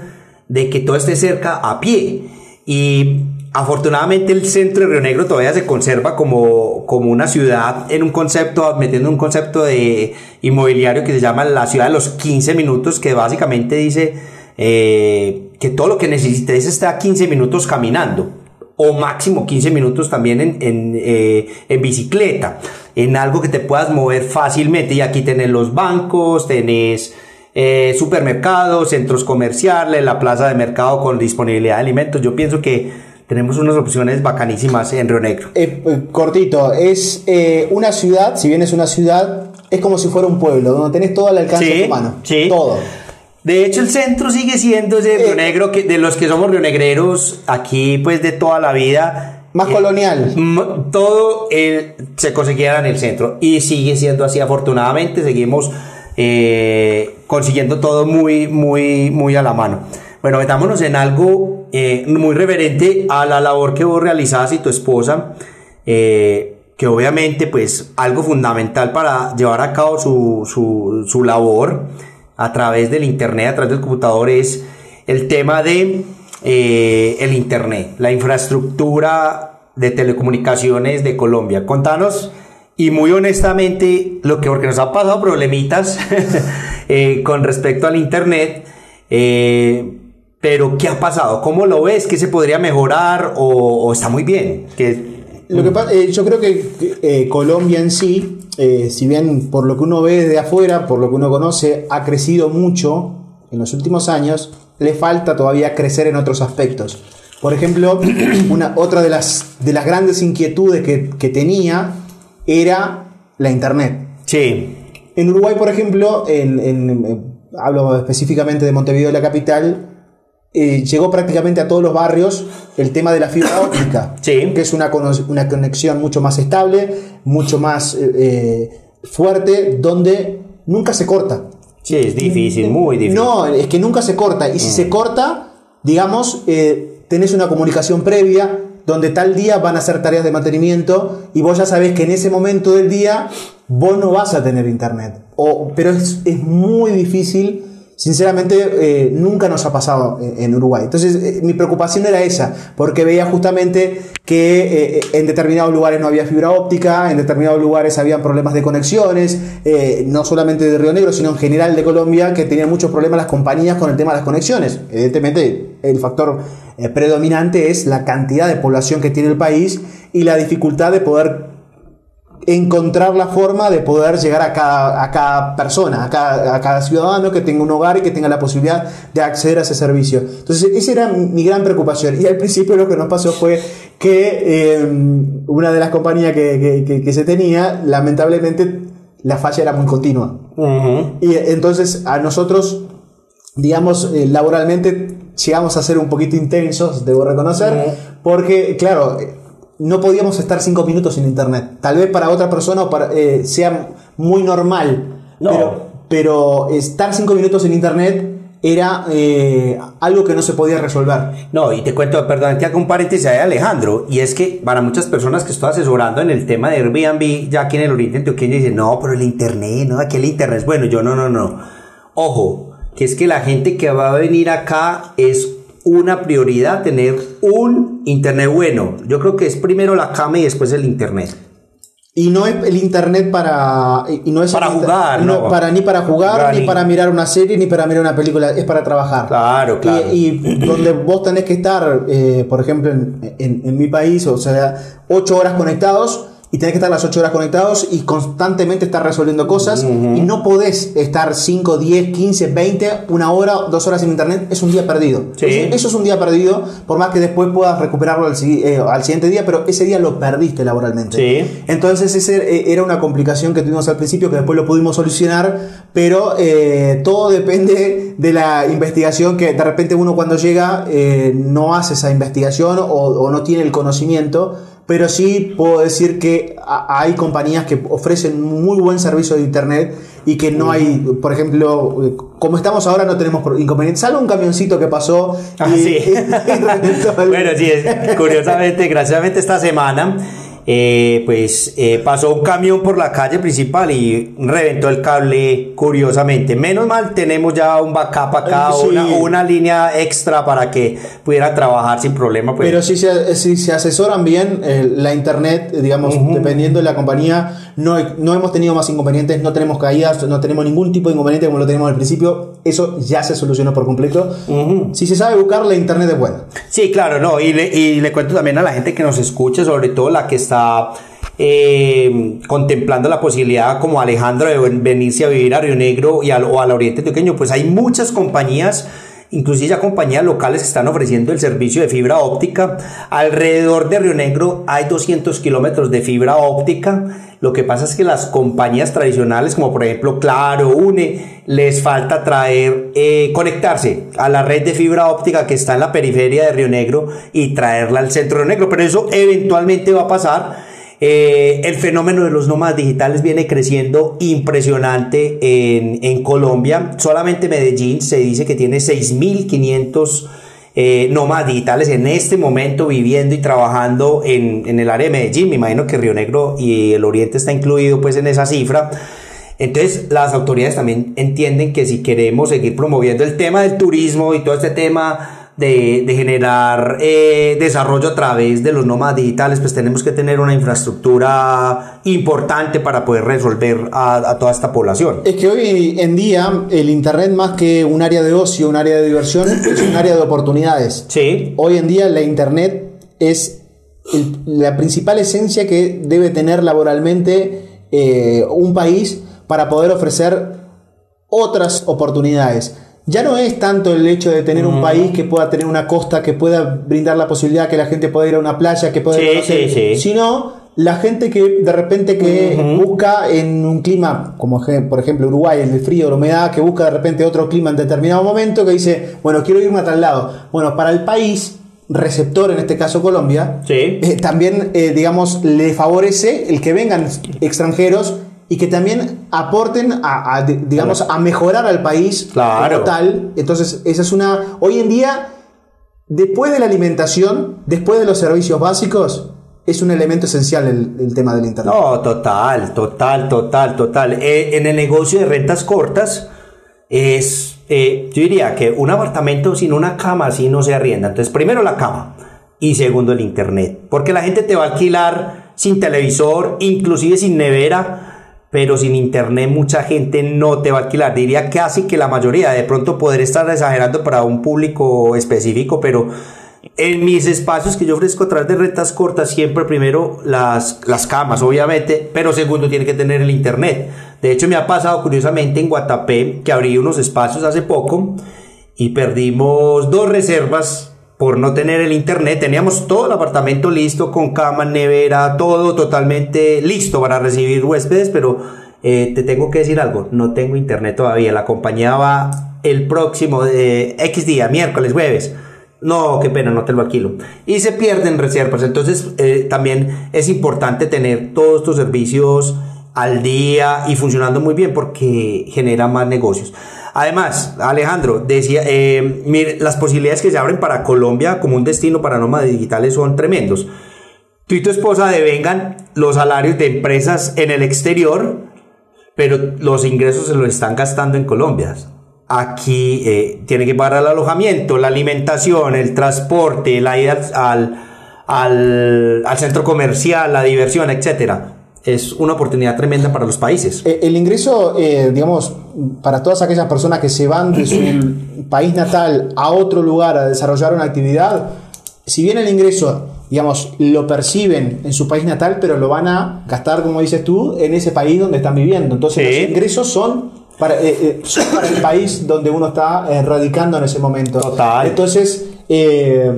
de que todo esté cerca a pie. Y Afortunadamente el centro de Río Negro todavía se conserva como, como una ciudad en un concepto, metiendo un concepto de inmobiliario que se llama la ciudad de los 15 minutos, que básicamente dice eh, que todo lo que necesites está a 15 minutos caminando, o máximo 15 minutos también en, en, eh, en bicicleta, en algo que te puedas mover fácilmente. Y aquí tenés los bancos, tenés... Eh, supermercados, centros comerciales, la plaza de mercado con disponibilidad de alimentos. Yo pienso que tenemos unas opciones bacanísimas en Río Negro. Eh, eh, cortito, es eh, una ciudad, si bien es una ciudad, es como si fuera un pueblo, donde tenés todo al alcance de tu mano. Sí. Todo. De hecho, el centro sigue siendo ese Río Negro, que, de los que somos rionegreros aquí, pues de toda la vida. Más colonial. Todo se conseguía en el centro y sigue siendo así. Afortunadamente, seguimos consiguiendo todo muy, muy, muy a la mano. Bueno, metámonos en algo eh, muy reverente a la labor que vos realizás y tu esposa, eh, que obviamente pues algo fundamental para llevar a cabo su, su, su, labor a través del internet, a través del computador es el tema de eh, el Internet, la infraestructura de telecomunicaciones de Colombia. Contanos y muy honestamente lo que porque nos ha pasado problemitas con respecto al Internet. Pero, ¿qué ha pasado? ¿Cómo lo ves? ¿Qué se podría mejorar? ¿O, está muy bien? Lo que yo creo que Colombia en sí, si bien por lo que uno ve desde afuera, por lo que uno conoce, ha crecido mucho en los últimos años, le falta todavía crecer en otros aspectos. Por ejemplo, una, otra de las, de las grandes inquietudes que, tenía era la Internet. Sí. En Uruguay, por ejemplo, en, hablo específicamente de Montevideo, la capital, eh, llegó prácticamente a todos los barrios el tema de la fibra óptica, sí. que es una, una, conexión mucho más estable, mucho más eh, eh, fuerte, donde nunca se corta. Sí, es difícil, muy difícil. No, es que nunca se corta. Y si se mm. corta, digamos, eh, tenés una comunicación previa donde tal día van a hacer tareas de mantenimiento y vos ya sabés que en ese momento del día vos no vas a tener internet. O, pero es, es muy difícil sinceramente eh, nunca nos ha pasado en, Uruguay. Entonces eh, mi preocupación era esa, porque veía justamente que eh, en determinados lugares no había fibra óptica, en determinados lugares habían problemas de conexiones, no solamente de Río Negro, sino en general de Colombia, que tenían muchos problemas las compañías con el tema de las conexiones. Evidentemente el factor predominante es la cantidad de población que tiene el país y la dificultad de poder encontrar la forma de poder llegar a cada, a cada persona, a cada, a cada, ciudadano que tenga un hogar y que tenga la posibilidad de acceder a ese servicio. Entonces, esa era mi gran preocupación. Y al principio lo que nos pasó fue que eh, una de las compañías que, que, que, se tenía, lamentablemente, la falla era muy continua. Y entonces a nosotros, digamos, eh, laboralmente llegamos a ser un poquito intensos, debo reconocer, porque, claro, no podíamos estar cinco minutos sin internet. Tal vez para otra persona eh, sea muy normal, pero, pero, estar cinco minutos sin internet era eh, algo que no se podía resolver. No, y te cuento, perdón, que hago un paréntesis ahí, Alejandro, y es que para muchas personas que estoy asesorando en el tema de Airbnb, ya aquí en el Oriente Antioqueño, dicen, no, pero el internet, no, aquí el internet bueno. Yo, no, no, no. Ojo, que es que la gente que va a venir acá es una prioridad tener un internet bueno. Yo creo que es primero la cama y después el internet. Y no es el internet para. Y no es para jugar, no. Para, ni para jugar, ni para mirar una serie, ni para mirar una película. Es para trabajar. Claro, claro. Y, donde vos tenés que estar, eh, por ejemplo, en, en, mi país, o sea, ocho horas conectados y tenés que estar las 8 horas conectados y constantemente estar resolviendo cosas y no podés estar 5, 10, 15, 20, una hora, dos horas en internet, es un día perdido. Eso es un día perdido, por más que después puedas recuperarlo al, eh, al, siguiente día, pero ese día lo perdiste laboralmente. Entonces ese eh, era una complicación que tuvimos al principio, que después lo pudimos solucionar, pero eh, todo depende de la investigación que de repente uno cuando llega no hace esa investigación o, o no tiene el conocimiento pero sí puedo decir que hay compañías que ofrecen muy buen servicio de internet y que no hay, por ejemplo, eh, como estamos ahora no tenemos inconvenientes, salvo un camioncito que pasó. Ah, sí. bueno, sí, curiosamente, graciosamente esta semana eh, pues eh, pasó un camión por la calle principal y reventó el cable curiosamente. Menos mal tenemos ya un backup acá, una, una, línea extra para que pudiera trabajar sin problema. Pues. Pero si se, si se asesoran bien, eh, la internet, digamos, dependiendo de la compañía, no, no hemos tenido más inconvenientes, no tenemos caídas, no tenemos ningún tipo de inconveniente como lo teníamos al principio. Eso ya se solucionó por completo. Si se sabe buscar, la internet es buena. Sí, claro, no. Y le, y le cuento también a la gente que nos escucha, sobre todo la que está eh, contemplando la posibilidad como Alejandro de venirse a vivir a Río Negro y al, o al Oriente Antioqueño, pues hay muchas compañías inclusive ya compañías locales están ofreciendo el servicio de fibra óptica. Alrededor de Río Negro hay 200 kilómetros de fibra óptica. Lo que pasa es que las compañías tradicionales, como por ejemplo Claro, UNE, les falta traer, eh, conectarse a la red de fibra óptica que está en la periferia de Río Negro y traerla al centro de Río Negro. Pero eso eventualmente va a pasar eh, el fenómeno de los nómadas digitales viene creciendo impresionante en, Colombia. Solamente Medellín se dice que tiene 6.500 eh, nómadas digitales en este momento viviendo y trabajando en, el área de Medellín. Me imagino que Río Negro y el Oriente está incluido pues en esa cifra. Entonces las autoridades también entienden que si queremos seguir promoviendo el tema del turismo y todo este tema de, de generar eh, desarrollo a través de los nómadas digitales, pues tenemos que tener una infraestructura importante para poder resolver a, a toda esta población. Es que hoy en día el Internet más que un área de ocio, un área de diversión, es un área de oportunidades. Sí. Hoy en día la Internet es el- la principal esencia que debe tener laboralmente eh, un país para poder ofrecer otras oportunidades. Ya no es tanto el hecho de tener un país que pueda tener una costa, que pueda brindar la posibilidad que la gente pueda ir a una playa, que pueda Sí, conocer, sí, sí. sino la gente que de repente que busca en un clima, como por ejemplo Uruguay, en el frío, la humedad, que busca de repente otro clima en determinado momento, que dice, bueno, quiero irme a tal lado. Bueno, para el país receptor, en este caso Colombia, Sí. eh, también, eh, digamos, le favorece el que vengan extranjeros y que también aporten a, a, di- digamos, a mejorar al país Claro. como tal. Entonces, esa es una... Hoy en día, después de la alimentación, después de los servicios básicos, es un elemento esencial el, el tema del Internet. No, total, total, total, total. Eh, en el negocio de rentas cortas es, eh, yo diría que un apartamento sin una cama así no se arrienda. Entonces, primero la cama y segundo el internet. Porque la gente te va a alquilar sin televisor, inclusive sin nevera. Pero sin internet mucha gente no te va a alquilar. Diría casi que la mayoría. De pronto poder estar exagerando para un público específico, pero en mis espacios que yo ofrezco a través de rentas cortas, siempre primero las, las camas, obviamente, pero segundo tiene que tener el internet. De hecho, me ha pasado curiosamente en Guatapé que abrí unos espacios hace poco y perdimos dos reservas por no tener el internet. Teníamos todo el apartamento listo con cama, nevera, todo totalmente listo para recibir huéspedes, pero eh, te tengo que decir algo, no tengo internet todavía. La compañía va el próximo de X día, miércoles, jueves. No, qué pena, no te lo alquilo. Y se pierden reservas. Entonces, eh, también es importante tener todos estos servicios al día y funcionando muy bien porque genera más negocios. Además, Alejandro, decía, eh, mire, las posibilidades que se abren para Colombia como un destino para nómadas digitales son tremendos. Tú y tu esposa devengan los salarios de empresas en el exterior, pero los ingresos se los están gastando en Colombia. Aquí eh, tiene que pagar el alojamiento, la alimentación, el transporte, la ida al, al, al- centro comercial, la diversión, etcétera. Es una oportunidad tremenda para los países. Eh, El ingreso, eh, digamos, para todas aquellas personas que se van de su país natal a otro lugar a desarrollar una actividad, si bien el ingreso, digamos, lo perciben en su país natal, pero lo van a gastar, como dices tú, en ese país donde están viviendo. Entonces, Sí. los ingresos son para, eh, eh, son para el país donde uno está eh, radicando en ese momento. Total. Entonces, eh,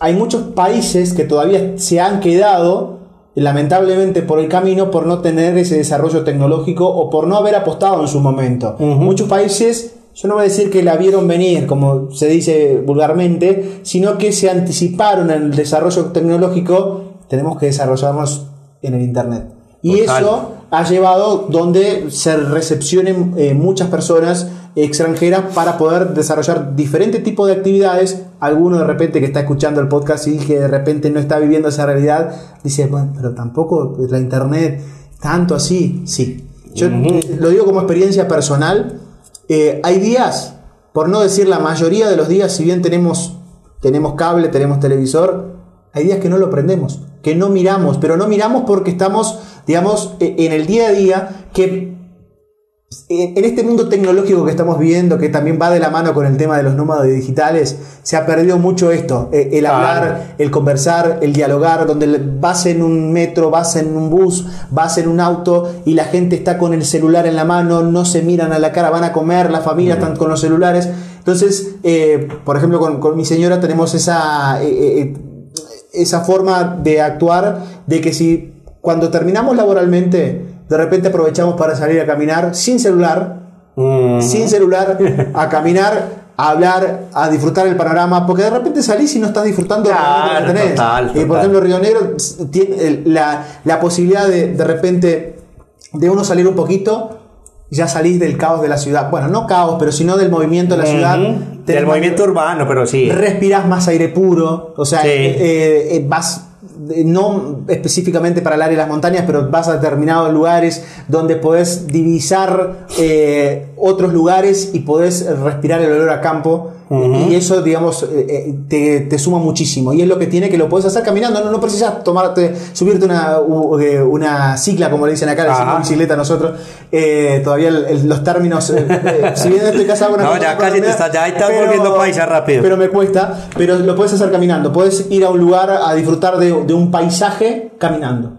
hay muchos países que todavía se han quedado lamentablemente por el camino por no tener ese desarrollo tecnológico o por no haber apostado en su momento. Muchos países, yo no voy a decir que la vieron venir, como se dice vulgarmente, sino que se anticiparon en el desarrollo tecnológico, tenemos que desarrollarnos en el Internet. Y Total. eso ha llevado donde se recepcionen eh, muchas personas extranjeras para poder desarrollar diferentes tipos de actividades. Alguno de repente que está escuchando el podcast y que de repente no está viviendo esa realidad, dice, bueno, pero tampoco la internet tanto así. Sí, yo eh, lo digo como experiencia personal. Eh, hay días, por no decir la mayoría de los días, si bien tenemos, tenemos cable, tenemos televisor, hay días que no lo prendemos, que no miramos, pero no miramos porque estamos, digamos, e- en el día a día, que en este mundo tecnológico que estamos viviendo, que también va de la mano con el tema de los nómadas digitales, se ha perdido mucho esto, eh, el hablar, el conversar, el dialogar, donde vas en un metro, vas en un bus, vas en un auto y la gente está con el celular en la mano, no se miran a la cara, van a comer, las familias están con los celulares. Entonces, eh, por ejemplo, con, con mi señora tenemos esa... eh, eh, esa forma de actuar de que si cuando terminamos laboralmente de repente aprovechamos para salir a caminar sin celular, Mm, sin celular, a caminar, a hablar, a disfrutar el panorama, porque de repente salís y no estás disfrutando Claro, realmente lo que tenés. total, Eh, por ejemplo, Río Negro tiene el- la, la posibilidad de de repente de uno salir un poquito, ya salís del caos de la ciudad. Bueno, no caos, pero sino del movimiento de la ciudad. Del movimiento urbano, pero sí. respiras más aire puro, o sea, Sí. eh, eh, vas eh, no específicamente para el área de las montañas, pero vas a determinados lugares donde podés divisar eh, otros lugares y podés respirar el olor a campo. Y eso, digamos, eh, eh, te, te, suma muchísimo. Y es lo que tiene que lo puedes hacer caminando. No, no precisas tomarte, subirte una, una cicla, como le dicen acá, le decimos bicicleta a nosotros. todavía los términos, si bien estoy casado con una No, ya casi te estás, ya estás volviendo paisa rápido. Pero me cuesta, pero lo puedes hacer caminando. Puedes ir a un lugar a disfrutar de, de un paisaje caminando.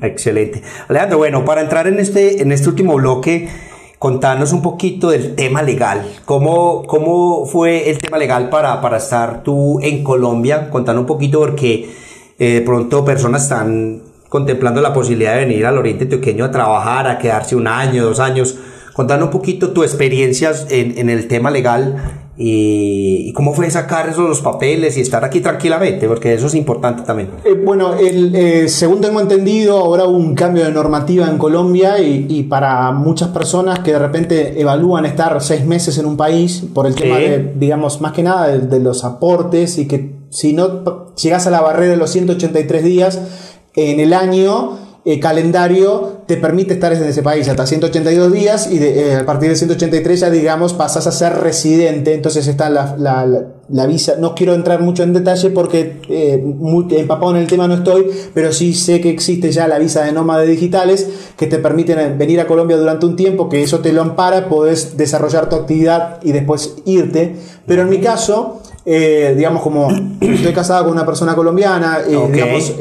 Excelente. Alejandro, bueno, para entrar en este, en este último bloque, contanos un poquito del tema legal. ¿Cómo, cómo fue el tema legal para, para estar tú en Colombia? Contanos un poquito porque eh, de pronto personas están contemplando la posibilidad de venir al Oriente Antioqueño a trabajar, a quedarse un año, dos años. Contanos un poquito tu experiencia en, en el tema legal y, cómo fue sacar esos los papeles y estar aquí tranquilamente, porque eso es importante también. Eh, bueno, el, eh, según tengo entendido, ahora hubo un cambio de normativa en Colombia y, para muchas personas que de repente evalúan estar seis meses en un país por el tema de, digamos, más que nada de, los aportes y que si no llegas a la barrera de los 183 días en el año, eh, calendario te permite estar en ese país hasta 182 días y eh, a partir de 183 ya digamos pasas a ser residente, entonces está la, la, visa, no quiero entrar mucho en detalle porque eh, muy empapado en el tema no estoy, pero sí sé que existe ya la visa de nómade digitales que te permiten venir a Colombia durante un tiempo, que eso te lo ampara, podés desarrollar tu actividad y después irte, pero en mi caso... digamos como estoy casado con una persona colombiana, digamos,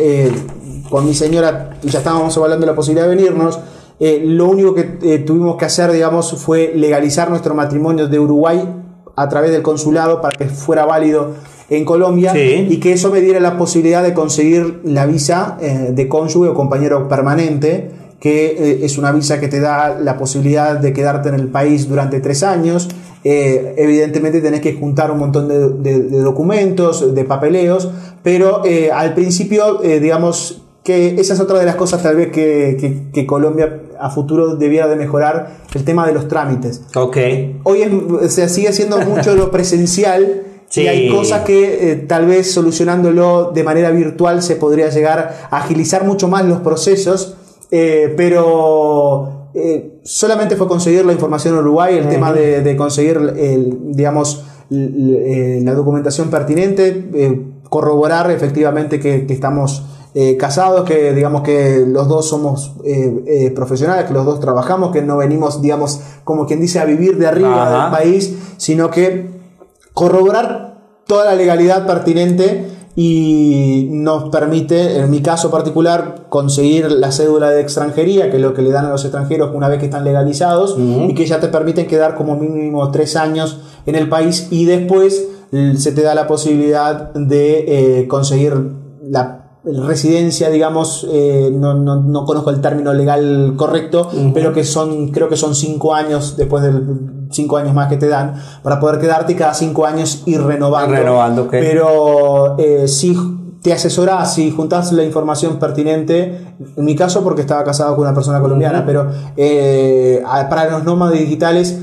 con mi señora ya estábamos de la posibilidad de venirnos. Eh, lo único que eh, tuvimos que hacer, digamos, fue legalizar nuestro matrimonio de Uruguay a través del consulado para que fuera válido en Colombia y que eso me diera la posibilidad de conseguir la visa eh, de cónyuge o compañero permanente, que es una visa que te da la posibilidad de quedarte en el país durante tres años. evidentemente tenés que juntar un montón de, documentos, de papeleos, pero al principio, digamos, que esa es otra de las cosas tal vez que, que, Colombia a futuro debiera de mejorar, el tema de los trámites. Ok. Hoy se sigue siendo mucho lo presencial y hay cosas que eh, tal vez solucionándolo de manera virtual se podría llegar a agilizar mucho más los procesos, eh, pero eh, solamente fue conseguir la información en Uruguay, el tema de, de conseguir, el, digamos, la documentación pertinente, corroborar efectivamente que, que estamos eh, casados, que digamos que los dos somos eh, eh, profesionales, que los dos trabajamos, que no venimos, digamos, como quien dice, a vivir de arriba del país, sino que corroborar toda la legalidad pertinente y nos permite, en mi caso particular, conseguir la cédula de extranjería, que es lo que le dan a los extranjeros una vez que están legalizados, y que ya te permiten quedar como mínimo tres años en el país y después se te da la posibilidad de conseguir la residencia, digamos, eh, no, no, no, conozco el término legal correcto, pero que son, creo que son cinco años después de cinco años más que te dan para poder quedarte y cada cinco años ir renovando. renovando Pero eh, si te asesorás, si juntás la información pertinente, en mi caso porque estaba casado con una persona colombiana, pero eh, para los nómadas digitales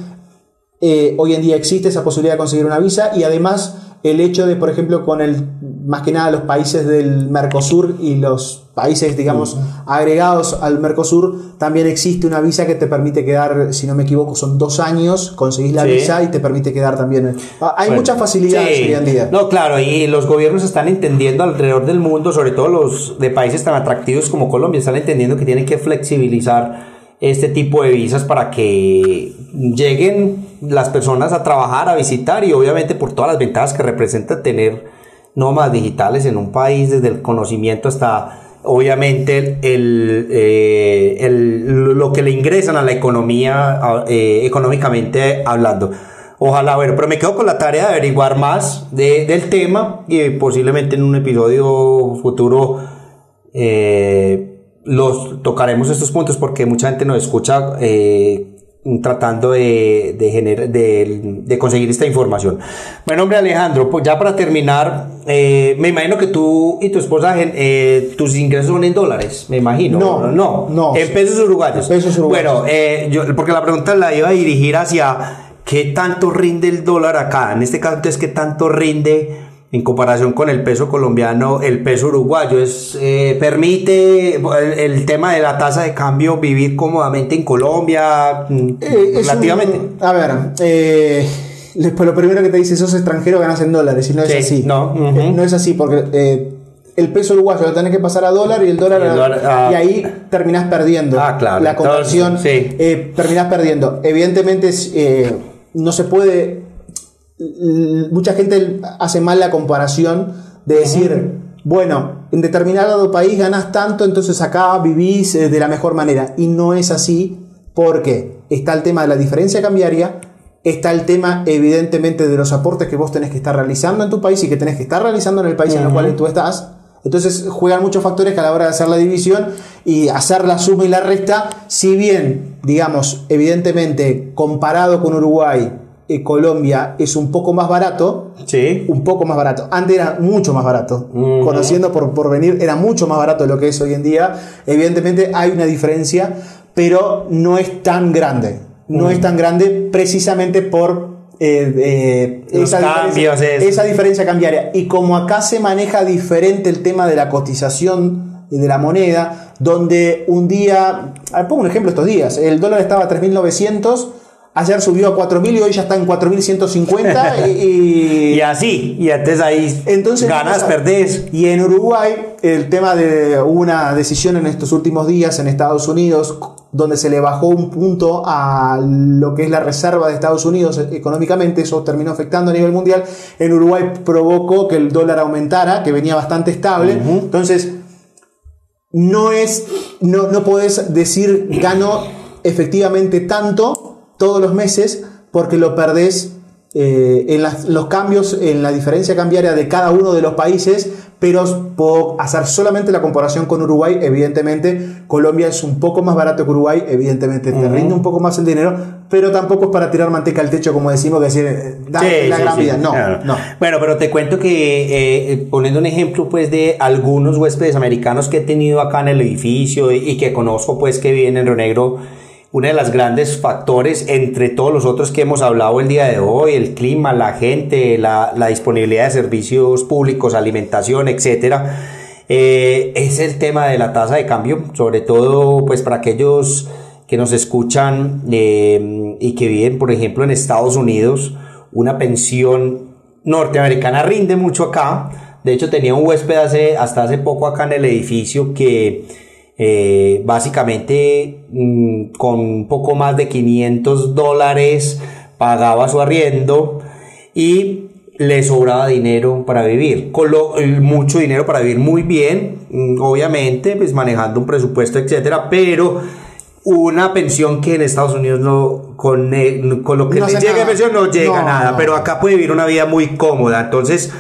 hoy en día existe esa posibilidad de conseguir una visa y además el hecho de, por ejemplo, con el más que nada los países del Mercosur y los países, digamos, agregados al Mercosur, también existe una visa que te permite quedar, si no me equivoco, son dos años, conseguís la visa y te permite quedar también. Ah, hay muchas facilidades hoy en día. No, claro, y los gobiernos están entendiendo alrededor del mundo, sobre todo los de países tan atractivos como Colombia, están entendiendo que tienen que flexibilizar este tipo de visas para que lleguen las personas a trabajar, a visitar y obviamente por todas las ventajas que representa tener nómadas digitales en un país, desde el conocimiento hasta obviamente el, eh, lo que le ingresan a la economía, eh, económicamente hablando. Ojalá, bueno, pero me quedo con la tarea de averiguar más del tema y posiblemente en un episodio futuro eh, los tocaremos estos puntos porque mucha gente nos escucha tratando de, de, de, conseguir esta información. Bueno, hombre Alejandro, pues ya para terminar, eh, me imagino que tú y tu esposa, eh, tus ingresos son en dólares, me imagino. No, no, no. En pesos uruguayos. pesos uruguayos. Bueno, eh, yo, porque la pregunta la iba a dirigir hacia qué tanto rinde el dólar acá. En este caso, entonces, qué tanto rinde en comparación con el peso colombiano, el peso uruguayo. Es, eh, permite el, tema de la tasa de cambio vivir cómodamente en Colombia, mm, eh, relativamente. a ver, eh, lo primero que te dice, sos extranjero, ganas en dólares, y no es así. No, no es así, porque el peso uruguayo lo tenés que pasar a dólar y el dólar, y, ah. ahí terminás perdiendo ah, claro. la conversión terminás perdiendo evidentemente no se puede mucha gente hace mal la comparación de decir, bueno, en determinado país ganas tanto, entonces acá vivís eh, de la mejor manera. Y no es así porque está el tema de la diferencia cambiaria, está el tema evidentemente de los aportes que vos tenés que estar realizando en tu país y que tenés que estar realizando en el país en el cual tú estás. Entonces juegan muchos factores que a la hora de hacer la división y hacer la suma y la resta, si bien, digamos, evidentemente comparado con Uruguay, eh, Colombia es un poco más barato. Sí. Un poco más barato. Antes era mucho más barato. Conociendo por, por venir, era mucho más barato de lo que es hoy en día. Evidentemente hay una diferencia, pero no es tan grande. No es tan grande precisamente por eh, eh, esa, diferencia, esa, diferencia, cambiaria. Y como acá se maneja diferente el tema de la cotización de la moneda, donde un día, pongo un ejemplo estos días, el dólar estaba a 3.900 Ayer subió a 4.000 y hoy ya está en 4.150 y, y así, y antes ahí entonces, ganas, perdés. Y en Uruguay, el tema de una decisión en estos últimos días en Estados Unidos, donde se le bajó un punto a lo que es la reserva de Estados Unidos económicamente, eso terminó afectando a nivel mundial. En Uruguay provocó que el dólar aumentara, que venía bastante estable. Entonces, no es, no, no podés decir gano efectivamente tanto todos los meses porque lo perdés eh, en los cambios, en la diferencia cambiaria de cada uno de los países, pero puedo hacer solamente la comparación con Uruguay, evidentemente. Colombia es un poco más barato que Uruguay, evidentemente te rinde un poco más el dinero, pero tampoco es para tirar manteca al techo, como decimos, que decir, eh, la gran vida, no, no. Bueno, pero te cuento que, eh, poniendo un ejemplo, pues, de algunos huéspedes americanos que he tenido acá en el edificio y, y que conozco, pues, que viven en Río Negro, una de las grandes factores entre todos los otros que hemos hablado el día de hoy, el clima, la gente, la, disponibilidad de servicios públicos, alimentación, etcétera, eh, es el tema de la tasa de cambio, sobre todo pues para aquellos que nos escuchan eh, y que viven, por ejemplo, en Estados Unidos, una pensión norteamericana rinde mucho acá. De hecho, tenía un huésped hace, hasta hace poco acá en el edificio que eh, básicamente mm, con un poco más de 500 dólares pagaba su arriendo y le sobraba dinero para vivir, con mucho dinero para vivir muy bien, mm, obviamente, pues manejando un presupuesto, etcétera, pero una pensión que en Estados Unidos no, con, con lo que le llega pensión no llega nada, pero acá puede vivir una vida muy cómoda, entonces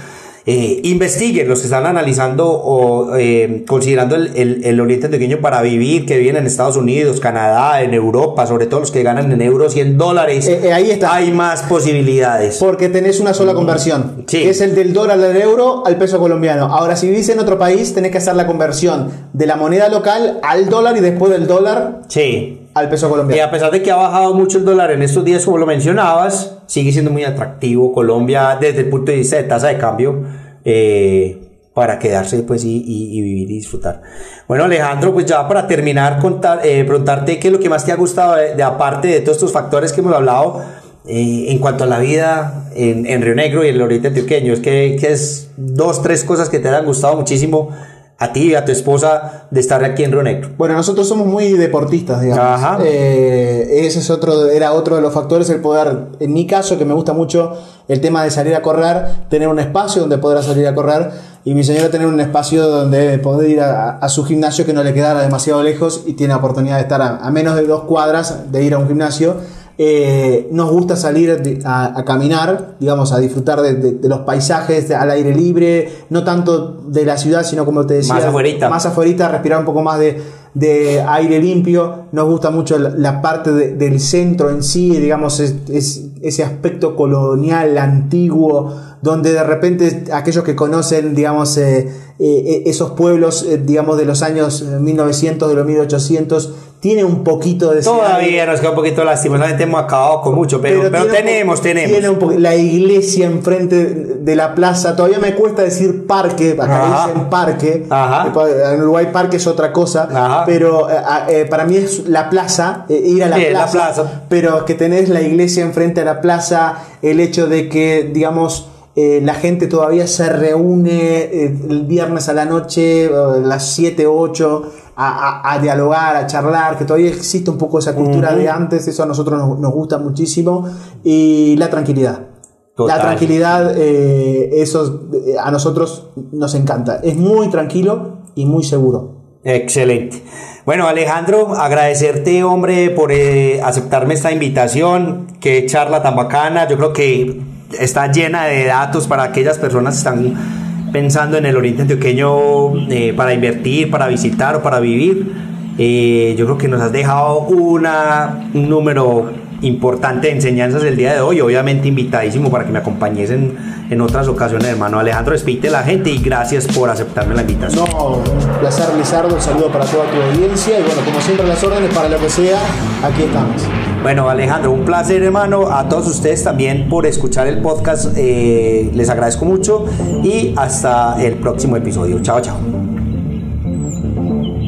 eh, investiguen los que están analizando o eh, considerando el, el, Oriente Antioqueño para vivir, que viven en Estados Unidos, Canadá, en Europa, sobre todo los que ganan en euros y en dólares. Eh, ahí está. Hay más posibilidades. Porque tenés una sola conversión, que es el del dólar al euro al peso colombiano. Ahora, si vivís en otro país, tenés que hacer la conversión de la moneda local al dólar y después del dólar. Sí al peso colombiano. Y a pesar de que ha bajado mucho el dólar en estos días, como lo mencionabas, sigue siendo muy atractivo Colombia desde el punto de vista de tasa de cambio eh, para quedarse pues y, vivir y disfrutar. Bueno Alejandro, pues ya para terminar, contar, eh, preguntarte qué es lo que más te ha gustado de, aparte de todos estos factores que hemos hablado eh, en cuanto a la vida en, en, Río Negro y en el Oriente Antioqueño. Es que, que es dos, tres cosas que te han gustado muchísimo a ti y a tu esposa de estar aquí en Río Negro? Bueno, nosotros somos muy deportistas, digamos. Eh, ese es otro, era otro de los factores, el poder, en mi caso, que me gusta mucho el tema de salir a correr, tener un espacio donde podrá salir a correr y mi señora tener un espacio donde poder ir a, su gimnasio que no le quedara demasiado lejos y tiene la oportunidad de estar a menos de dos cuadras de ir a un gimnasio eh, nos gusta salir a, caminar, digamos, a disfrutar de, los paisajes al aire libre, no tanto de la ciudad, sino como te decía, más afuera, más afuera respirar un poco más de, aire limpio. Nos gusta mucho la, parte del centro en sí, digamos, es, ese aspecto colonial, antiguo, donde de repente aquellos que conocen, digamos, eh, eh, esos pueblos, digamos, de los años 1900, de los 1800, tiene un poquito de... Todavía nos queda un poquito lastimosamente hemos acabado con mucho, pero, pero, tenemos, tenemos. Tiene un la iglesia enfrente de la plaza, todavía me cuesta decir parque, acá dicen parque, en Uruguay parque es otra cosa, pero eh, para mí es la plaza, ir a la, plaza, la plaza, pero que tenés la iglesia enfrente a la plaza, el hecho de que, digamos, eh, la gente todavía se reúne eh, el viernes a la noche, las 7, 8, a, a, dialogar, a charlar, que todavía existe un poco esa cultura de antes, eso a nosotros nos, gusta muchísimo, y la tranquilidad. La tranquilidad, eh, eso a nosotros nos encanta. Es muy tranquilo y muy seguro. Excelente. Bueno, Alejandro, agradecerte, hombre, por aceptarme esta invitación. Qué charla tan bacana. Yo creo que está llena de datos para aquellas personas que están pensando en el Oriente Antioqueño eh, para invertir, para visitar o para vivir. Eh, yo creo que nos has dejado un número importante de enseñanzas el día de hoy. Obviamente invitadísimo para que me acompañes en, en otras ocasiones, hermano Alejandro. Despídete la gente y gracias por aceptarme la invitación. No, un placer, Lizardo. Un saludo para toda tu audiencia. Y bueno, como siempre, las órdenes para lo que sea, aquí estamos. Bueno, Alejandro, un placer, hermano. A todos ustedes también por escuchar el podcast. Eh, les agradezco mucho y hasta el próximo episodio. Chao, chao.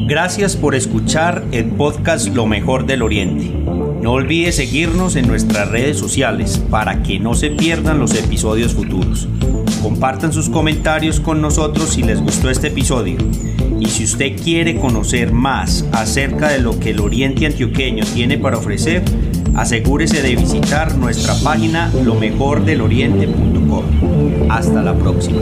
Gracias por escuchar el podcast Lo mejor del Oriente. No olvide seguirnos en nuestras redes sociales para que no se pierdan los episodios futuros. Compartan sus comentarios con nosotros si les gustó este episodio. Y si usted quiere conocer más acerca de lo que el Oriente Antioqueño tiene para ofrecer, asegúrese de visitar nuestra página lomejordeloriente.com. Hasta la próxima.